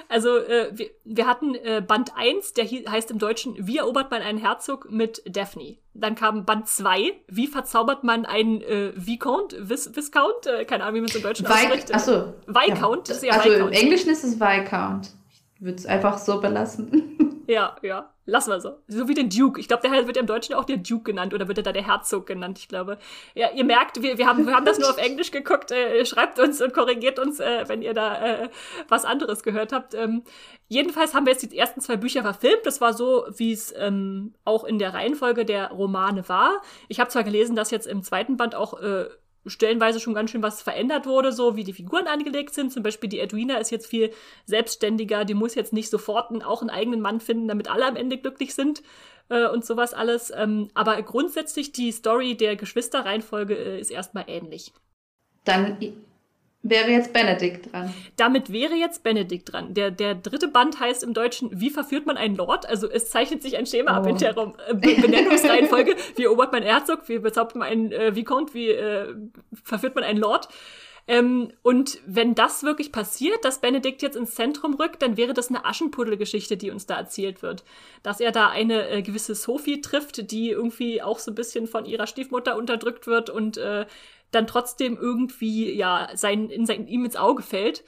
also äh, wir, wir hatten äh, Band 1, der heißt im Deutschen Wie erobert man einen Herzog mit Daphne. Dann kam Band 2, Wie verzaubert man einen äh, Viscount, Vis Viscount, äh, keine Ahnung, wie man es im Deutschen ausspricht. Achso. Viscount, ja, also Viscount. im Englischen ist es Viscount. Ich würde es einfach so belassen. Ja, ja. Lassen wir so. So wie den Duke. Ich glaube, der wird ja im Deutschen auch der Duke genannt oder wird er da der Herzog genannt, ich glaube. Ja, ihr merkt, wir, wir, haben, wir haben das nur auf Englisch geguckt. Äh, schreibt uns und korrigiert uns, äh, wenn ihr da äh, was anderes gehört habt. Ähm, jedenfalls haben wir jetzt die ersten zwei Bücher verfilmt. Das war so, wie es ähm, auch in der Reihenfolge der Romane war. Ich habe zwar gelesen, dass jetzt im zweiten Band auch äh, stellenweise schon ganz schön was verändert wurde, so wie die Figuren angelegt sind. Zum Beispiel die Edwina ist jetzt viel selbstständiger, die muss jetzt nicht sofort einen, auch einen eigenen Mann finden, damit alle am Ende glücklich sind äh, und sowas alles. Ähm, aber grundsätzlich die Story der Geschwisterreihenfolge äh, ist erstmal ähnlich. Dann wäre jetzt Benedikt dran. Damit wäre jetzt Benedikt dran. Der, der dritte Band heißt im Deutschen, wie verführt man einen Lord? Also es zeichnet sich ein Schema oh. ab in der äh, Benennungsreihenfolge. wie erobert man Herzog? Wie bezaubert man einen äh, Vicomte? Wie äh, verführt man einen Lord? Ähm, und wenn das wirklich passiert, dass Benedikt jetzt ins Zentrum rückt, dann wäre das eine Aschenputtelgeschichte, die uns da erzählt wird. Dass er da eine äh, gewisse Sophie trifft, die irgendwie auch so ein bisschen von ihrer Stiefmutter unterdrückt wird und äh, dann trotzdem irgendwie ja sein, in sein, ihm ins Auge fällt.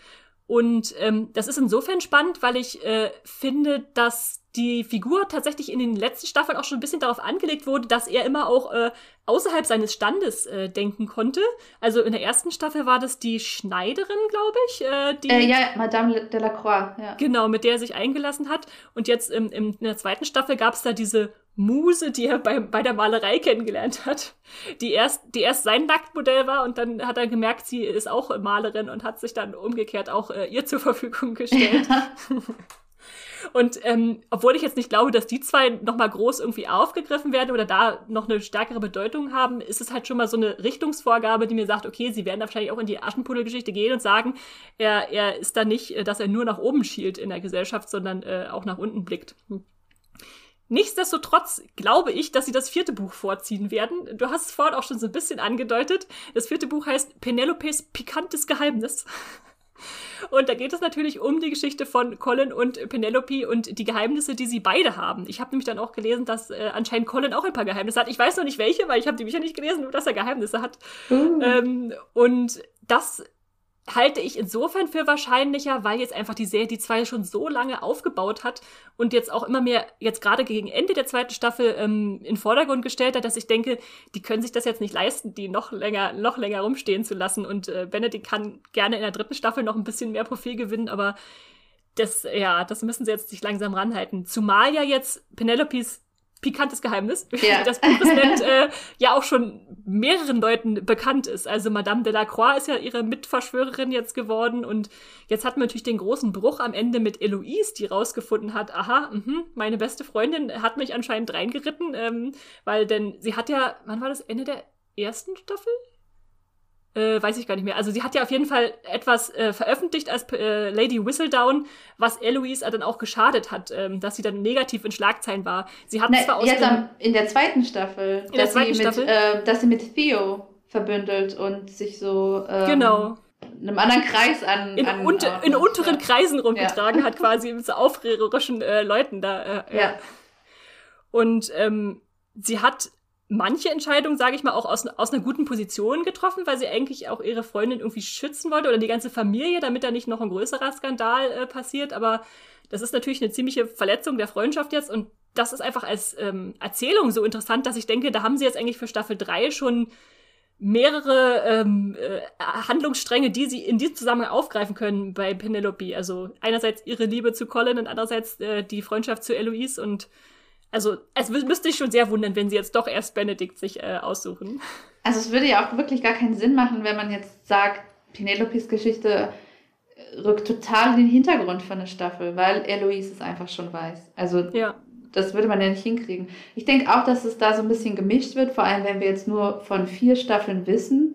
Und ähm, das ist insofern spannend, weil ich äh, finde, dass die Figur tatsächlich in den letzten Staffeln auch schon ein bisschen darauf angelegt wurde, dass er immer auch äh, außerhalb seines Standes äh, denken konnte. Also in der ersten Staffel war das die Schneiderin, glaube ich. Äh, die, äh, ja, Madame de la Croix. Ja. Genau, mit der er sich eingelassen hat. Und jetzt im, im, in der zweiten Staffel gab es da diese Muse, die er bei, bei der Malerei kennengelernt hat, die erst, die erst sein Nacktmodell war und dann hat er gemerkt, sie ist auch Malerin und hat sich dann umgekehrt auch äh, ihr zur Verfügung gestellt. und ähm, obwohl ich jetzt nicht glaube, dass die zwei nochmal groß irgendwie aufgegriffen werden oder da noch eine stärkere Bedeutung haben, ist es halt schon mal so eine Richtungsvorgabe, die mir sagt, okay, sie werden da wahrscheinlich auch in die Aschenputtelgeschichte gehen und sagen, er, er ist da nicht, äh, dass er nur nach oben schielt in der Gesellschaft, sondern äh, auch nach unten blickt. Hm. Nichtsdestotrotz glaube ich, dass sie das vierte Buch vorziehen werden. Du hast es vorhin auch schon so ein bisschen angedeutet. Das vierte Buch heißt Penelopes pikantes Geheimnis. Und da geht es natürlich um die Geschichte von Colin und Penelope und die Geheimnisse, die sie beide haben. Ich habe nämlich dann auch gelesen, dass äh, anscheinend Colin auch ein paar Geheimnisse hat. Ich weiß noch nicht welche, weil ich habe die Bücher nicht gelesen, nur dass er Geheimnisse hat. Uh. Ähm, und das halte ich insofern für wahrscheinlicher, weil jetzt einfach die Serie die zwei schon so lange aufgebaut hat und jetzt auch immer mehr, jetzt gerade gegen Ende der zweiten Staffel ähm, in Vordergrund gestellt hat, dass ich denke, die können sich das jetzt nicht leisten, die noch länger, noch länger rumstehen zu lassen. Und äh, Benedict kann gerne in der dritten Staffel noch ein bisschen mehr Profil gewinnen, aber das, ja, das müssen sie jetzt sich langsam ranhalten. Zumal ja jetzt Penelopes pikantes Geheimnis, wie ja. das Buch es nennt, äh, ja auch schon mehreren Leuten bekannt ist. Also Madame Delacroix ist ja ihre Mitverschwörerin jetzt geworden und jetzt hat man natürlich den großen Bruch am Ende mit Eloise, die rausgefunden hat, aha, mh, meine beste Freundin hat mich anscheinend reingeritten, ähm, weil denn sie hat ja, wann war das Ende der ersten Staffel? Äh, weiß ich gar nicht mehr. Also sie hat ja auf jeden Fall etwas äh, veröffentlicht als äh, Lady Whistledown, was Eloise dann auch geschadet hat, ähm, dass sie dann negativ in Schlagzeilen war. Sie hat Na, zwar aus jetzt am, in der zweiten Staffel, in der zweiten sie Staffel? Mit, äh, dass sie mit Theo verbündelt und sich so ähm, genau einem anderen Kreis an. In, an, unter, in unteren ja. Kreisen rumgetragen ja. hat, quasi mit so aufrührerischen äh, Leuten da. Äh, ja. Und ähm, sie hat manche Entscheidungen, sage ich mal, auch aus, aus einer guten Position getroffen, weil sie eigentlich auch ihre Freundin irgendwie schützen wollte oder die ganze Familie, damit da nicht noch ein größerer Skandal äh, passiert. Aber das ist natürlich eine ziemliche Verletzung der Freundschaft jetzt und das ist einfach als ähm, Erzählung so interessant, dass ich denke, da haben sie jetzt eigentlich für Staffel 3 schon mehrere ähm, äh, Handlungsstränge, die sie in diesem Zusammenhang aufgreifen können bei Penelope. Also einerseits ihre Liebe zu Colin und andererseits äh, die Freundschaft zu Eloise und also es müsste ich schon sehr wundern, wenn sie jetzt doch erst Benedikt sich äh, aussuchen. Also es würde ja auch wirklich gar keinen Sinn machen, wenn man jetzt sagt, Penelopes Geschichte rückt total in den Hintergrund von der Staffel, weil Eloise es einfach schon weiß. Also ja. das würde man ja nicht hinkriegen. Ich denke auch, dass es da so ein bisschen gemischt wird, vor allem wenn wir jetzt nur von vier Staffeln wissen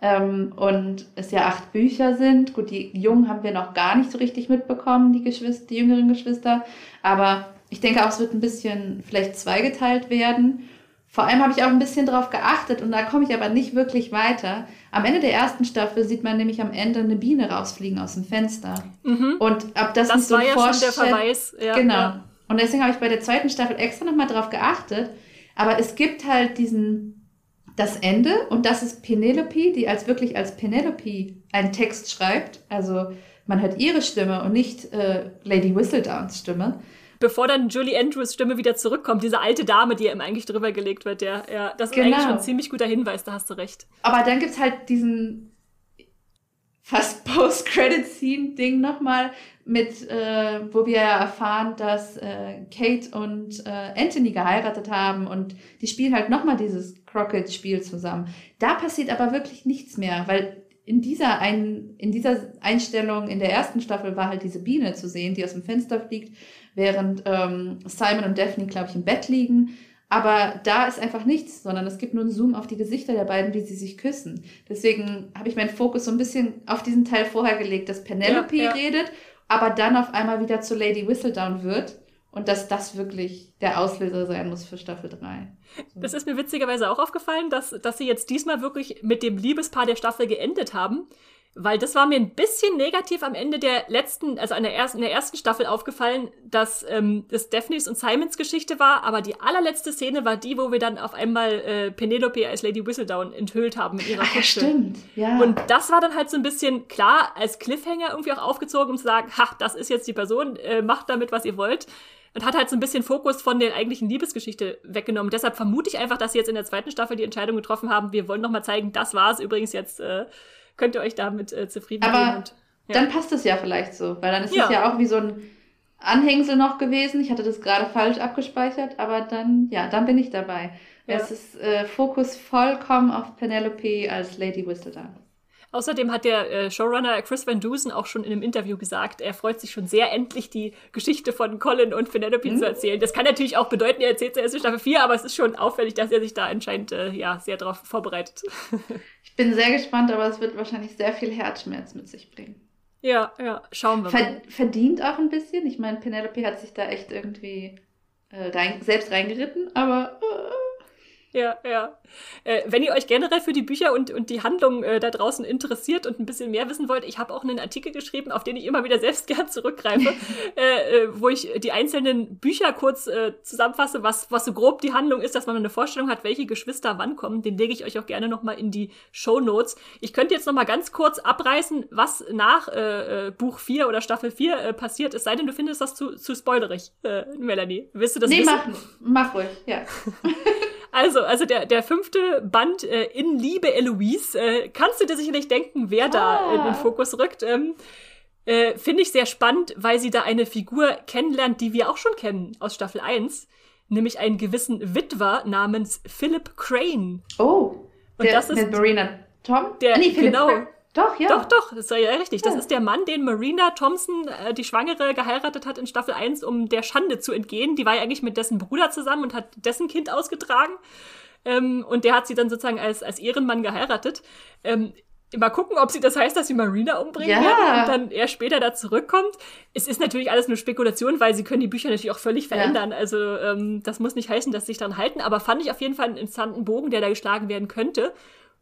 ähm, und es ja acht Bücher sind. Gut, die Jungen haben wir noch gar nicht so richtig mitbekommen, die Geschwister, die jüngeren Geschwister, aber ich denke auch, es wird ein bisschen vielleicht zweigeteilt werden. Vor allem habe ich auch ein bisschen darauf geachtet und da komme ich aber nicht wirklich weiter. Am Ende der ersten Staffel sieht man nämlich am Ende eine Biene rausfliegen aus dem Fenster. Mhm. Und ab das, das nicht so war ja schon der Verweis. Ja, genau. Ja. Und deswegen habe ich bei der zweiten Staffel extra nochmal drauf geachtet. Aber es gibt halt diesen, das Ende und das ist Penelope, die als wirklich als Penelope einen Text schreibt. Also man hört ihre Stimme und nicht äh, Lady Whistledowns Stimme bevor dann Julie Andrews Stimme wieder zurückkommt, diese alte Dame, die ihm eigentlich drüber gelegt wird, ja, ja das ist Genau. eigentlich schon ein ziemlich guter Hinweis, da hast du recht. Aber dann gibt's halt diesen fast Post-Credit-Scene-Ding nochmal mit, äh, wo wir erfahren, dass äh, Kate und äh, Anthony geheiratet haben und die spielen halt nochmal dieses Crockett-Spiel zusammen. Da passiert aber wirklich nichts mehr, weil in dieser, ein, in dieser Einstellung in der ersten Staffel war halt diese Biene zu sehen, die aus dem Fenster fliegt, während ähm, Simon und Daphne, glaube ich, im Bett liegen. Aber da ist einfach nichts, sondern es gibt nur einen Zoom auf die Gesichter der beiden, wie sie sich küssen. Deswegen habe ich meinen Fokus so ein bisschen auf diesen Teil vorher gelegt, dass Penelope Ja, ja. redet, aber dann auf einmal wieder zu Lady Whistledown wird. Und dass das wirklich der Auslöser sein muss für Staffel 3. Das ist mir witzigerweise auch aufgefallen, dass, dass sie jetzt diesmal wirklich mit dem Liebespaar der Staffel geendet haben. Weil das war mir ein bisschen negativ am Ende der letzten, also in der ersten, in der ersten Staffel aufgefallen, dass ähm, das Daphnes und Simons Geschichte war, aber die allerletzte Szene war die, wo wir dann auf einmal äh, Penelope als Lady Whistledown enthüllt haben mit ihrer Ach ja, Kutsche. stimmt. Ja. Und das war dann halt so ein bisschen klar als Cliffhanger irgendwie auch aufgezogen, um zu sagen, ha, das ist jetzt die Person, äh, macht damit, was ihr wollt. Und hat halt so ein bisschen Fokus von der eigentlichen Liebesgeschichte weggenommen. Deshalb vermute ich einfach, dass sie jetzt in der zweiten Staffel die Entscheidung getroffen haben, wir wollen noch mal zeigen, das war's übrigens jetzt, äh, könnt ihr euch damit äh, zufrieden Aber geben. Und, ja. Dann passt es ja vielleicht so, weil dann ist Ja. es ja auch wie so ein Anhängsel noch gewesen. Ich hatte das gerade falsch abgespeichert, aber dann, ja, dann bin ich dabei. Ja. Es ist äh, Fokus vollkommen auf Penelope als Lady Whistledown. Außerdem hat der äh, Showrunner Chris Van Dusen auch schon in einem Interview gesagt, er freut sich schon sehr, endlich die Geschichte von Colin und Penelope Mhm. zu erzählen. Das kann natürlich auch bedeuten, er erzählt zuerst in Staffel 4, aber es ist schon auffällig, dass er sich da anscheinend äh, ja, sehr darauf vorbereitet. Ich bin sehr gespannt, aber es wird wahrscheinlich sehr viel Herzschmerz mit sich bringen. ja, ja, schauen wir mal. Ver verdient auch ein bisschen. Ich meine, Penelope hat sich da echt irgendwie äh, rein, selbst reingeritten, aber äh, Ja, ja. Äh, wenn ihr euch generell für die Bücher und, und die Handlung äh, da draußen interessiert und ein bisschen mehr wissen wollt, ich habe auch einen Artikel geschrieben, auf den ich immer wieder selbst gern zurückgreife, äh, äh, wo ich die einzelnen Bücher kurz äh, zusammenfasse, was, was so grob die Handlung ist, dass man eine Vorstellung hat, welche Geschwister wann kommen. Den lege ich euch auch gerne nochmal in die Show Notes. Ich könnte jetzt nochmal ganz kurz abreißen, was nach äh, Buch 4 oder Staffel 4 äh, passiert, es sei denn, du findest das zu, zu spoilerig, Melanie. Willst du das nee, wissen? mach, mach ruhig, ja. Also, also der, der fünfte Band äh, in Liebe Eloise, äh, kannst du dir sicherlich denken, wer da Ah. in den Fokus rückt. Ähm, äh, Finde ich sehr spannend, weil sie da eine Figur kennenlernt, die wir auch schon kennen aus Staffel 1, nämlich einen gewissen Witwer namens Philip Crane. Oh, und der, das ist mit Marina Tom? Der, nee, Philip genau. Crane. Doch, ja. Doch, doch, das ist ja richtig. Das ist der Mann, den Marina Thompson, äh, die Schwangere, geheiratet hat in Staffel 1, um der Schande zu entgehen. Die war ja eigentlich mit dessen Bruder zusammen und hat dessen Kind ausgetragen. Ähm, und der hat sie dann sozusagen als, als Ehrenmann geheiratet. Ähm, mal gucken, ob sie das heißt, dass sie Marina umbringen ja. werden und dann er später da zurückkommt. Es ist natürlich alles nur Spekulation, weil sie können die Bücher natürlich auch völlig verändern. Ja. Also ähm, das muss nicht heißen, dass sie sich daran halten, aber fand ich auf jeden Fall einen interessanten Bogen, der da geschlagen werden könnte.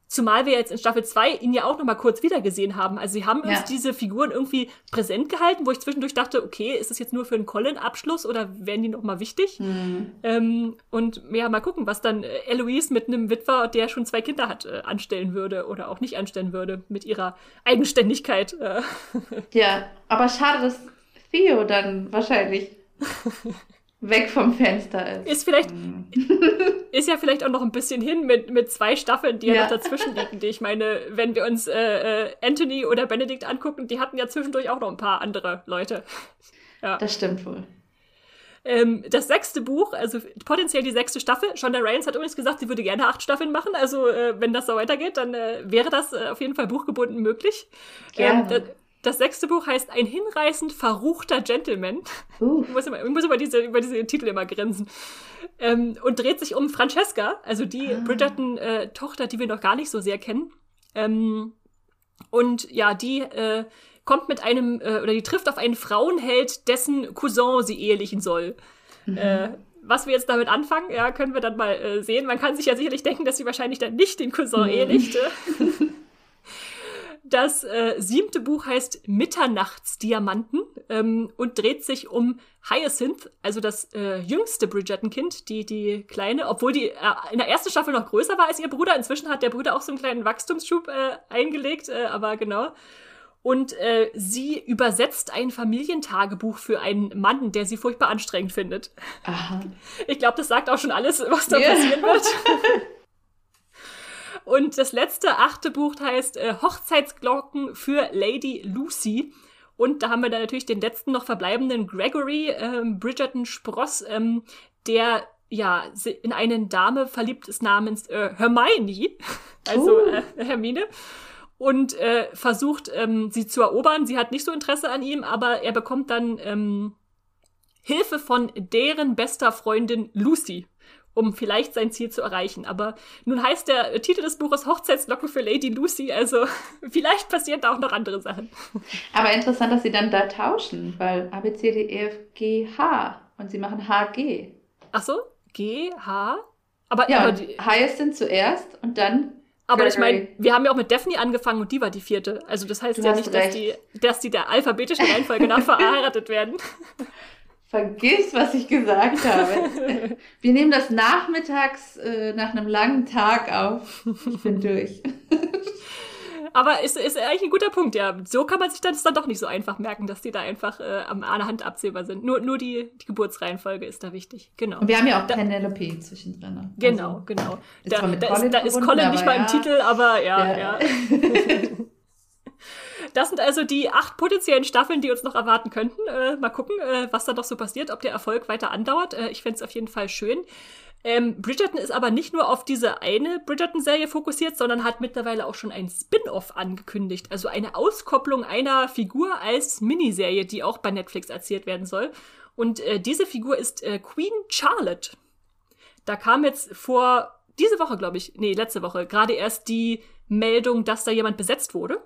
Zumal wir jetzt in Staffel 2 ihn ja auch noch mal kurz wiedergesehen haben. Also sie haben ja. uns diese Figuren irgendwie präsent gehalten, wo ich zwischendurch dachte, okay, ist das jetzt nur für einen Colin-Abschluss oder werden die noch mal wichtig? Mhm. Ähm, und ja, mal gucken, was dann äh, Eloise mit einem Witwer, der schon zwei Kinder hat, äh, anstellen würde oder auch nicht anstellen würde mit ihrer Eigenständigkeit. Äh. Ja, aber schade, dass Theo dann wahrscheinlich weg vom Fenster ist. Ist vielleicht, mhm. ist ja vielleicht auch noch ein bisschen hin mit, mit zwei Staffeln, die ja, ja noch dazwischen liegen. Die ich meine, wenn wir uns äh, äh, Anthony oder Benedict angucken, die hatten ja zwischendurch auch noch ein paar andere Leute. Ja. Das stimmt wohl. Ähm, das sechste Buch, also potenziell die sechste Staffel. Shonda Rhimes hat übrigens gesagt, sie würde gerne acht Staffeln machen. Also äh, wenn das so weitergeht, dann äh, wäre das äh, auf jeden Fall buchgebunden möglich. Gerne. Ähm, das sechste Buch heißt Ein hinreißend verruchter Gentleman. Uh. Ich, muss immer, ich muss über diese, über diese Titel immer grinsen. Ähm, und dreht sich um Francesca, also die ah. Bridgerton-Tochter, die wir noch gar nicht so sehr kennen. Ähm, und ja, die äh, kommt mit einem, äh, oder die trifft auf einen Frauenheld, dessen Cousin sie ehelichen soll. Mhm. Äh, was wir jetzt damit anfangen, ja, können wir dann mal äh, sehen. Man kann sich ja sicherlich denken, dass sie wahrscheinlich dann nicht den Cousin mhm. ehelichte. Das äh, siebte Buch heißt Mitternachtsdiamanten ähm, und dreht sich um Hyacinth, also das äh, jüngste Bridgerton-Kind, die, die kleine, obwohl die äh, in der ersten Staffel noch größer war als ihr Bruder. Inzwischen hat der Bruder auch so einen kleinen Wachstumsschub äh, eingelegt, äh, aber genau. Und äh, sie übersetzt ein Familientagebuch für einen Mann, der sie furchtbar anstrengend findet. Aha. Ich glaube, das sagt auch schon alles, was da yeah. passieren wird. Und das letzte, achte Buch heißt äh, Hochzeitsglocken für Lady Lucy. Und da haben wir dann natürlich den letzten noch verbleibenden Gregory ähm, Bridgerton Spross, ähm, der ja in eine Dame verliebt ist namens äh, Hermione, also uh. äh, Hermine und äh, versucht, ähm, sie zu erobern. Sie hat nicht so Interesse an ihm, aber er bekommt dann ähm, Hilfe von deren bester Freundin Lucy um vielleicht sein Ziel zu erreichen. Aber nun heißt der Titel des Buches Hochzeitslocken für Lady Lucy, also vielleicht passieren da auch noch andere Sachen. Aber interessant, dass sie dann da tauschen, weil A, B, C, D, E, F, G, H und sie machen H, G. Ach so, G, H? Aber, ja, aber die, Hyacinth zuerst und dann aber ich meine, wir haben ja auch mit Daphne angefangen und die war die vierte. Also das heißt du ja nicht, dass die, dass die der alphabetischen Reihenfolge nach verheiratet werden. Vergiss, was ich gesagt habe. Wir nehmen das nachmittags äh, nach einem langen Tag auf. Ich bin durch. Aber ist, ist eigentlich ein guter Punkt, ja. So kann man sich das dann doch nicht so einfach merken, dass die da einfach äh, an der Hand absehbar sind. Nur, nur die, die Geburtsreihenfolge ist da wichtig. Genau. Und wir haben ja auch da, Penelope zwischendrin. Genau, also, genau. Da, da, ist, da ist Colin nicht mal ja. im Titel, aber ja, ja. ja. Das sind also die acht potenziellen Staffeln, die uns noch erwarten könnten. Äh, mal gucken, äh, was da noch so passiert, ob der Erfolg weiter andauert. Äh, ich fände es auf jeden Fall schön. Ähm, Bridgerton ist aber nicht nur auf diese eine Bridgerton-Serie fokussiert, sondern hat mittlerweile auch schon ein Spin-off angekündigt. Also eine Auskopplung einer Figur als Miniserie, die auch bei Netflix erzählt werden soll. Und äh, diese Figur ist äh, Queen Charlotte. Da kam jetzt vor diese Woche, glaube ich, nee, letzte Woche, gerade erst die Meldung, dass da jemand besetzt wurde.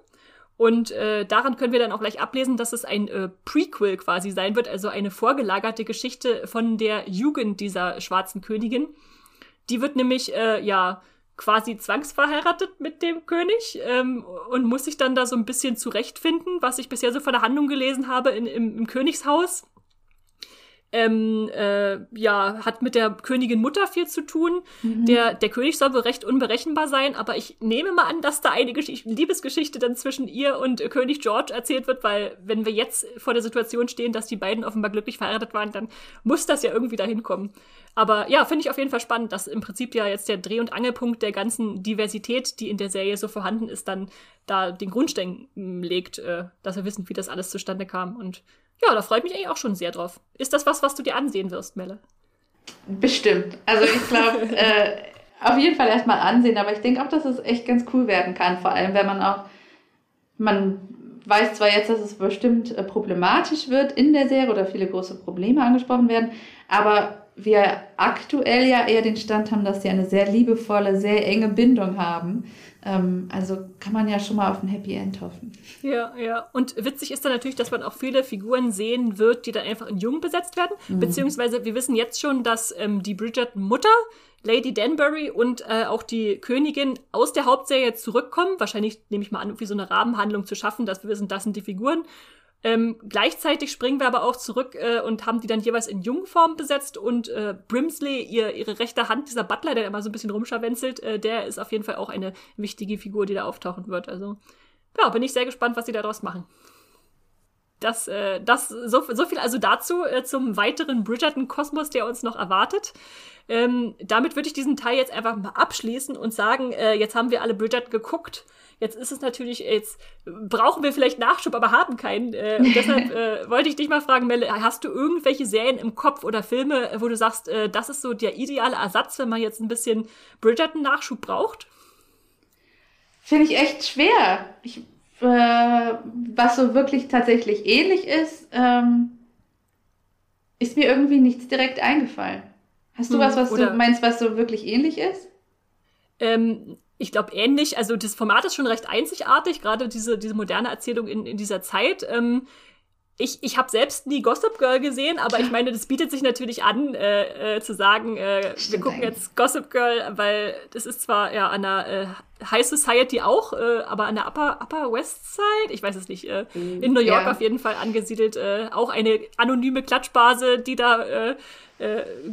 Und äh, daran können wir dann auch gleich ablesen, dass es ein äh, Prequel quasi sein wird, also eine vorgelagerte Geschichte von der Jugend dieser schwarzen Königin. Die wird nämlich, äh, ja, quasi zwangsverheiratet mit dem König ähm, und muss sich dann da so ein bisschen zurechtfinden, was ich bisher so von der Handlung gelesen habe in, im, im Königshaus ähm, äh, ja, hat mit der Königin Mutter viel zu tun. Mhm. Der, der König soll wohl recht unberechenbar sein, aber ich nehme mal an, dass da eine Gesch Liebesgeschichte dann zwischen ihr und äh, König George erzählt wird, weil wenn wir jetzt vor der Situation stehen, dass die beiden offenbar glücklich verheiratet waren, dann muss das ja irgendwie dahin kommen. Aber ja, finde ich auf jeden Fall spannend, dass im Prinzip ja jetzt der Dreh- und Angelpunkt der ganzen Diversität, die in der Serie so vorhanden ist, dann da den Grundstein legt, äh, dass wir wissen, wie das alles zustande kam. Und ja, da freue ich mich eigentlich auch schon sehr drauf. Ist das was, was du dir ansehen wirst, Melle? Bestimmt. Also ich glaube, äh, auf jeden Fall erstmal ansehen, aber ich denke auch, dass es echt ganz cool werden kann, vor allem wenn man auch, man weiß zwar jetzt, dass es bestimmt äh, problematisch wird in der Serie oder viele große Probleme angesprochen werden, aber wir aktuell ja eher den Stand haben, dass sie eine sehr liebevolle, sehr enge Bindung haben. Ähm, also kann man ja schon mal auf ein Happy End hoffen. Ja, ja. Und witzig ist dann natürlich, dass man auch viele Figuren sehen wird, die dann einfach in Jung besetzt werden. Mhm. Beziehungsweise wir wissen jetzt schon, dass ähm, die Bridgerton-Mutter Lady Danbury und äh, auch die Königin aus der Hauptserie zurückkommen. Wahrscheinlich nehme ich mal an, wie so eine Rahmenhandlung zu schaffen, dass wir wissen, das sind die Figuren. Ähm, gleichzeitig springen wir aber auch zurück äh, und haben die dann jeweils in Jungform besetzt und äh, Brimsley, ihr, ihre rechte Hand, dieser Butler, der immer so ein bisschen rumscharwenzelt, äh, der ist auf jeden Fall auch eine wichtige Figur, die da auftauchen wird. Also ja, bin ich sehr gespannt, was sie daraus machen. Das, äh, das, so, so viel also dazu äh, zum weiteren Bridgerton-Kosmos, der uns noch erwartet. Ähm, damit würde ich diesen Teil jetzt einfach mal abschließen und sagen, äh, jetzt haben wir alle Bridgerton geguckt. Jetzt ist es natürlich, jetzt brauchen wir vielleicht Nachschub, aber haben keinen. Äh, und deshalb äh, wollte ich dich mal fragen, Melle, hast du irgendwelche Serien im Kopf oder Filme, wo du sagst, äh, das ist so der ideale Ersatz, wenn man jetzt ein bisschen Bridgerton-Nachschub braucht? Finde ich echt schwer. Ich, äh, was so wirklich tatsächlich ähnlich ist, ähm, ist mir irgendwie nichts direkt eingefallen. Hast du hm, was, was du meinst, was so wirklich ähnlich ist? Ähm, ich glaube, ähnlich. Also das Format ist schon recht einzigartig, gerade diese, diese moderne Erzählung in, in dieser Zeit. Ähm, ich, ich habe selbst nie Gossip Girl gesehen, aber ich meine, das bietet sich natürlich an, äh, äh, zu sagen, äh, wir gucken jetzt Gossip Girl, weil das ist zwar ja an der äh, High Society auch, äh, aber an der Upper, Upper West Side, ich weiß es nicht, mhm. in New York ja. auf jeden Fall angesiedelt, auch eine anonyme Klatschbase, die da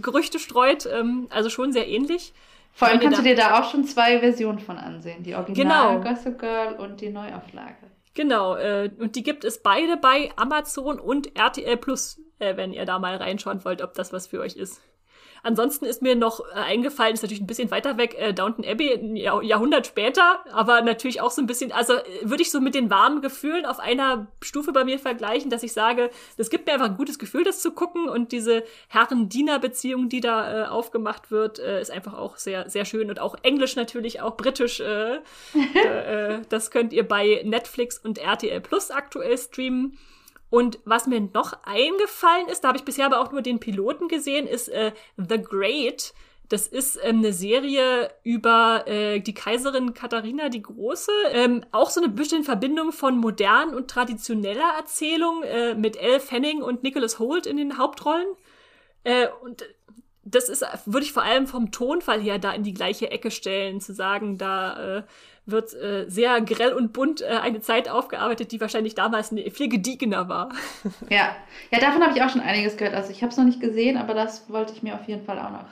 Gerüchte streut, ähm, also schon sehr ähnlich. Vor allem kannst du dir da auch schon zwei Versionen von ansehen. Die Original genau. Gossip Girl und die Neuauflage. Genau, äh, und die gibt es beide bei Amazon und RTL Plus, äh, wenn ihr da mal reinschauen wollt, ob das was für euch ist. Ansonsten ist mir noch äh, eingefallen, ist natürlich ein bisschen weiter weg, äh, Downton Abbey, ein Jahr, Jahrhundert später, aber natürlich auch so ein bisschen, also äh, würde ich so mit den warmen Gefühlen auf einer Stufe bei mir vergleichen, dass ich sage, das gibt mir einfach ein gutes Gefühl, das zu gucken und diese Herren-Diener-Beziehung, die da äh, aufgemacht wird, äh, ist einfach auch sehr, sehr schön und auch Englisch natürlich, auch britisch. Äh, äh, das könnt ihr bei Netflix und RTL Plus aktuell streamen. Und was mir noch eingefallen ist, da habe ich bisher aber auch nur den Piloten gesehen, ist äh, The Great. Das ist ähm, eine Serie über äh, die Kaiserin Katharina die Große. Ähm, auch so eine bisschen Verbindung von modern und traditioneller Erzählung äh, mit Elle Fanning und Nicholas Holt in den Hauptrollen. Äh, und das ist, würde ich vor allem vom Tonfall her da in die gleiche Ecke stellen, zu sagen, da äh, wird äh, sehr grell und bunt äh, eine Zeit aufgearbeitet, die wahrscheinlich damals ne, viel gediegener war. Ja, ja, davon habe ich auch schon einiges gehört. Also ich habe es noch nicht gesehen, aber das wollte ich mir auf jeden Fall auch noch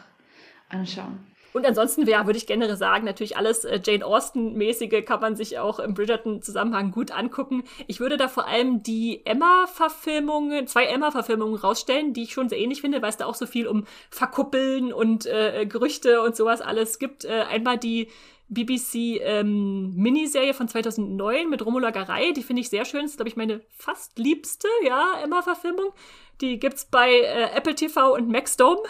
anschauen. Und ansonsten ja, würde ich generell sagen, natürlich alles äh, Jane Austen-mäßige kann man sich auch im Bridgerton-Zusammenhang gut angucken. Ich würde da vor allem die Emma-Verfilmungen, zwei Emma-Verfilmungen rausstellen, die ich schon sehr ähnlich finde, weil es da auch so viel um Verkuppeln und äh, Gerüchte und sowas alles gibt. Äh, einmal die BBC ähm, von 2009 mit Romola Garay, die finde ich sehr schön. Das ist, glaube ich, meine fast liebste, ja, Emma-Verfilmung. Die gibt's bei äh, Apple TV und Maxdome.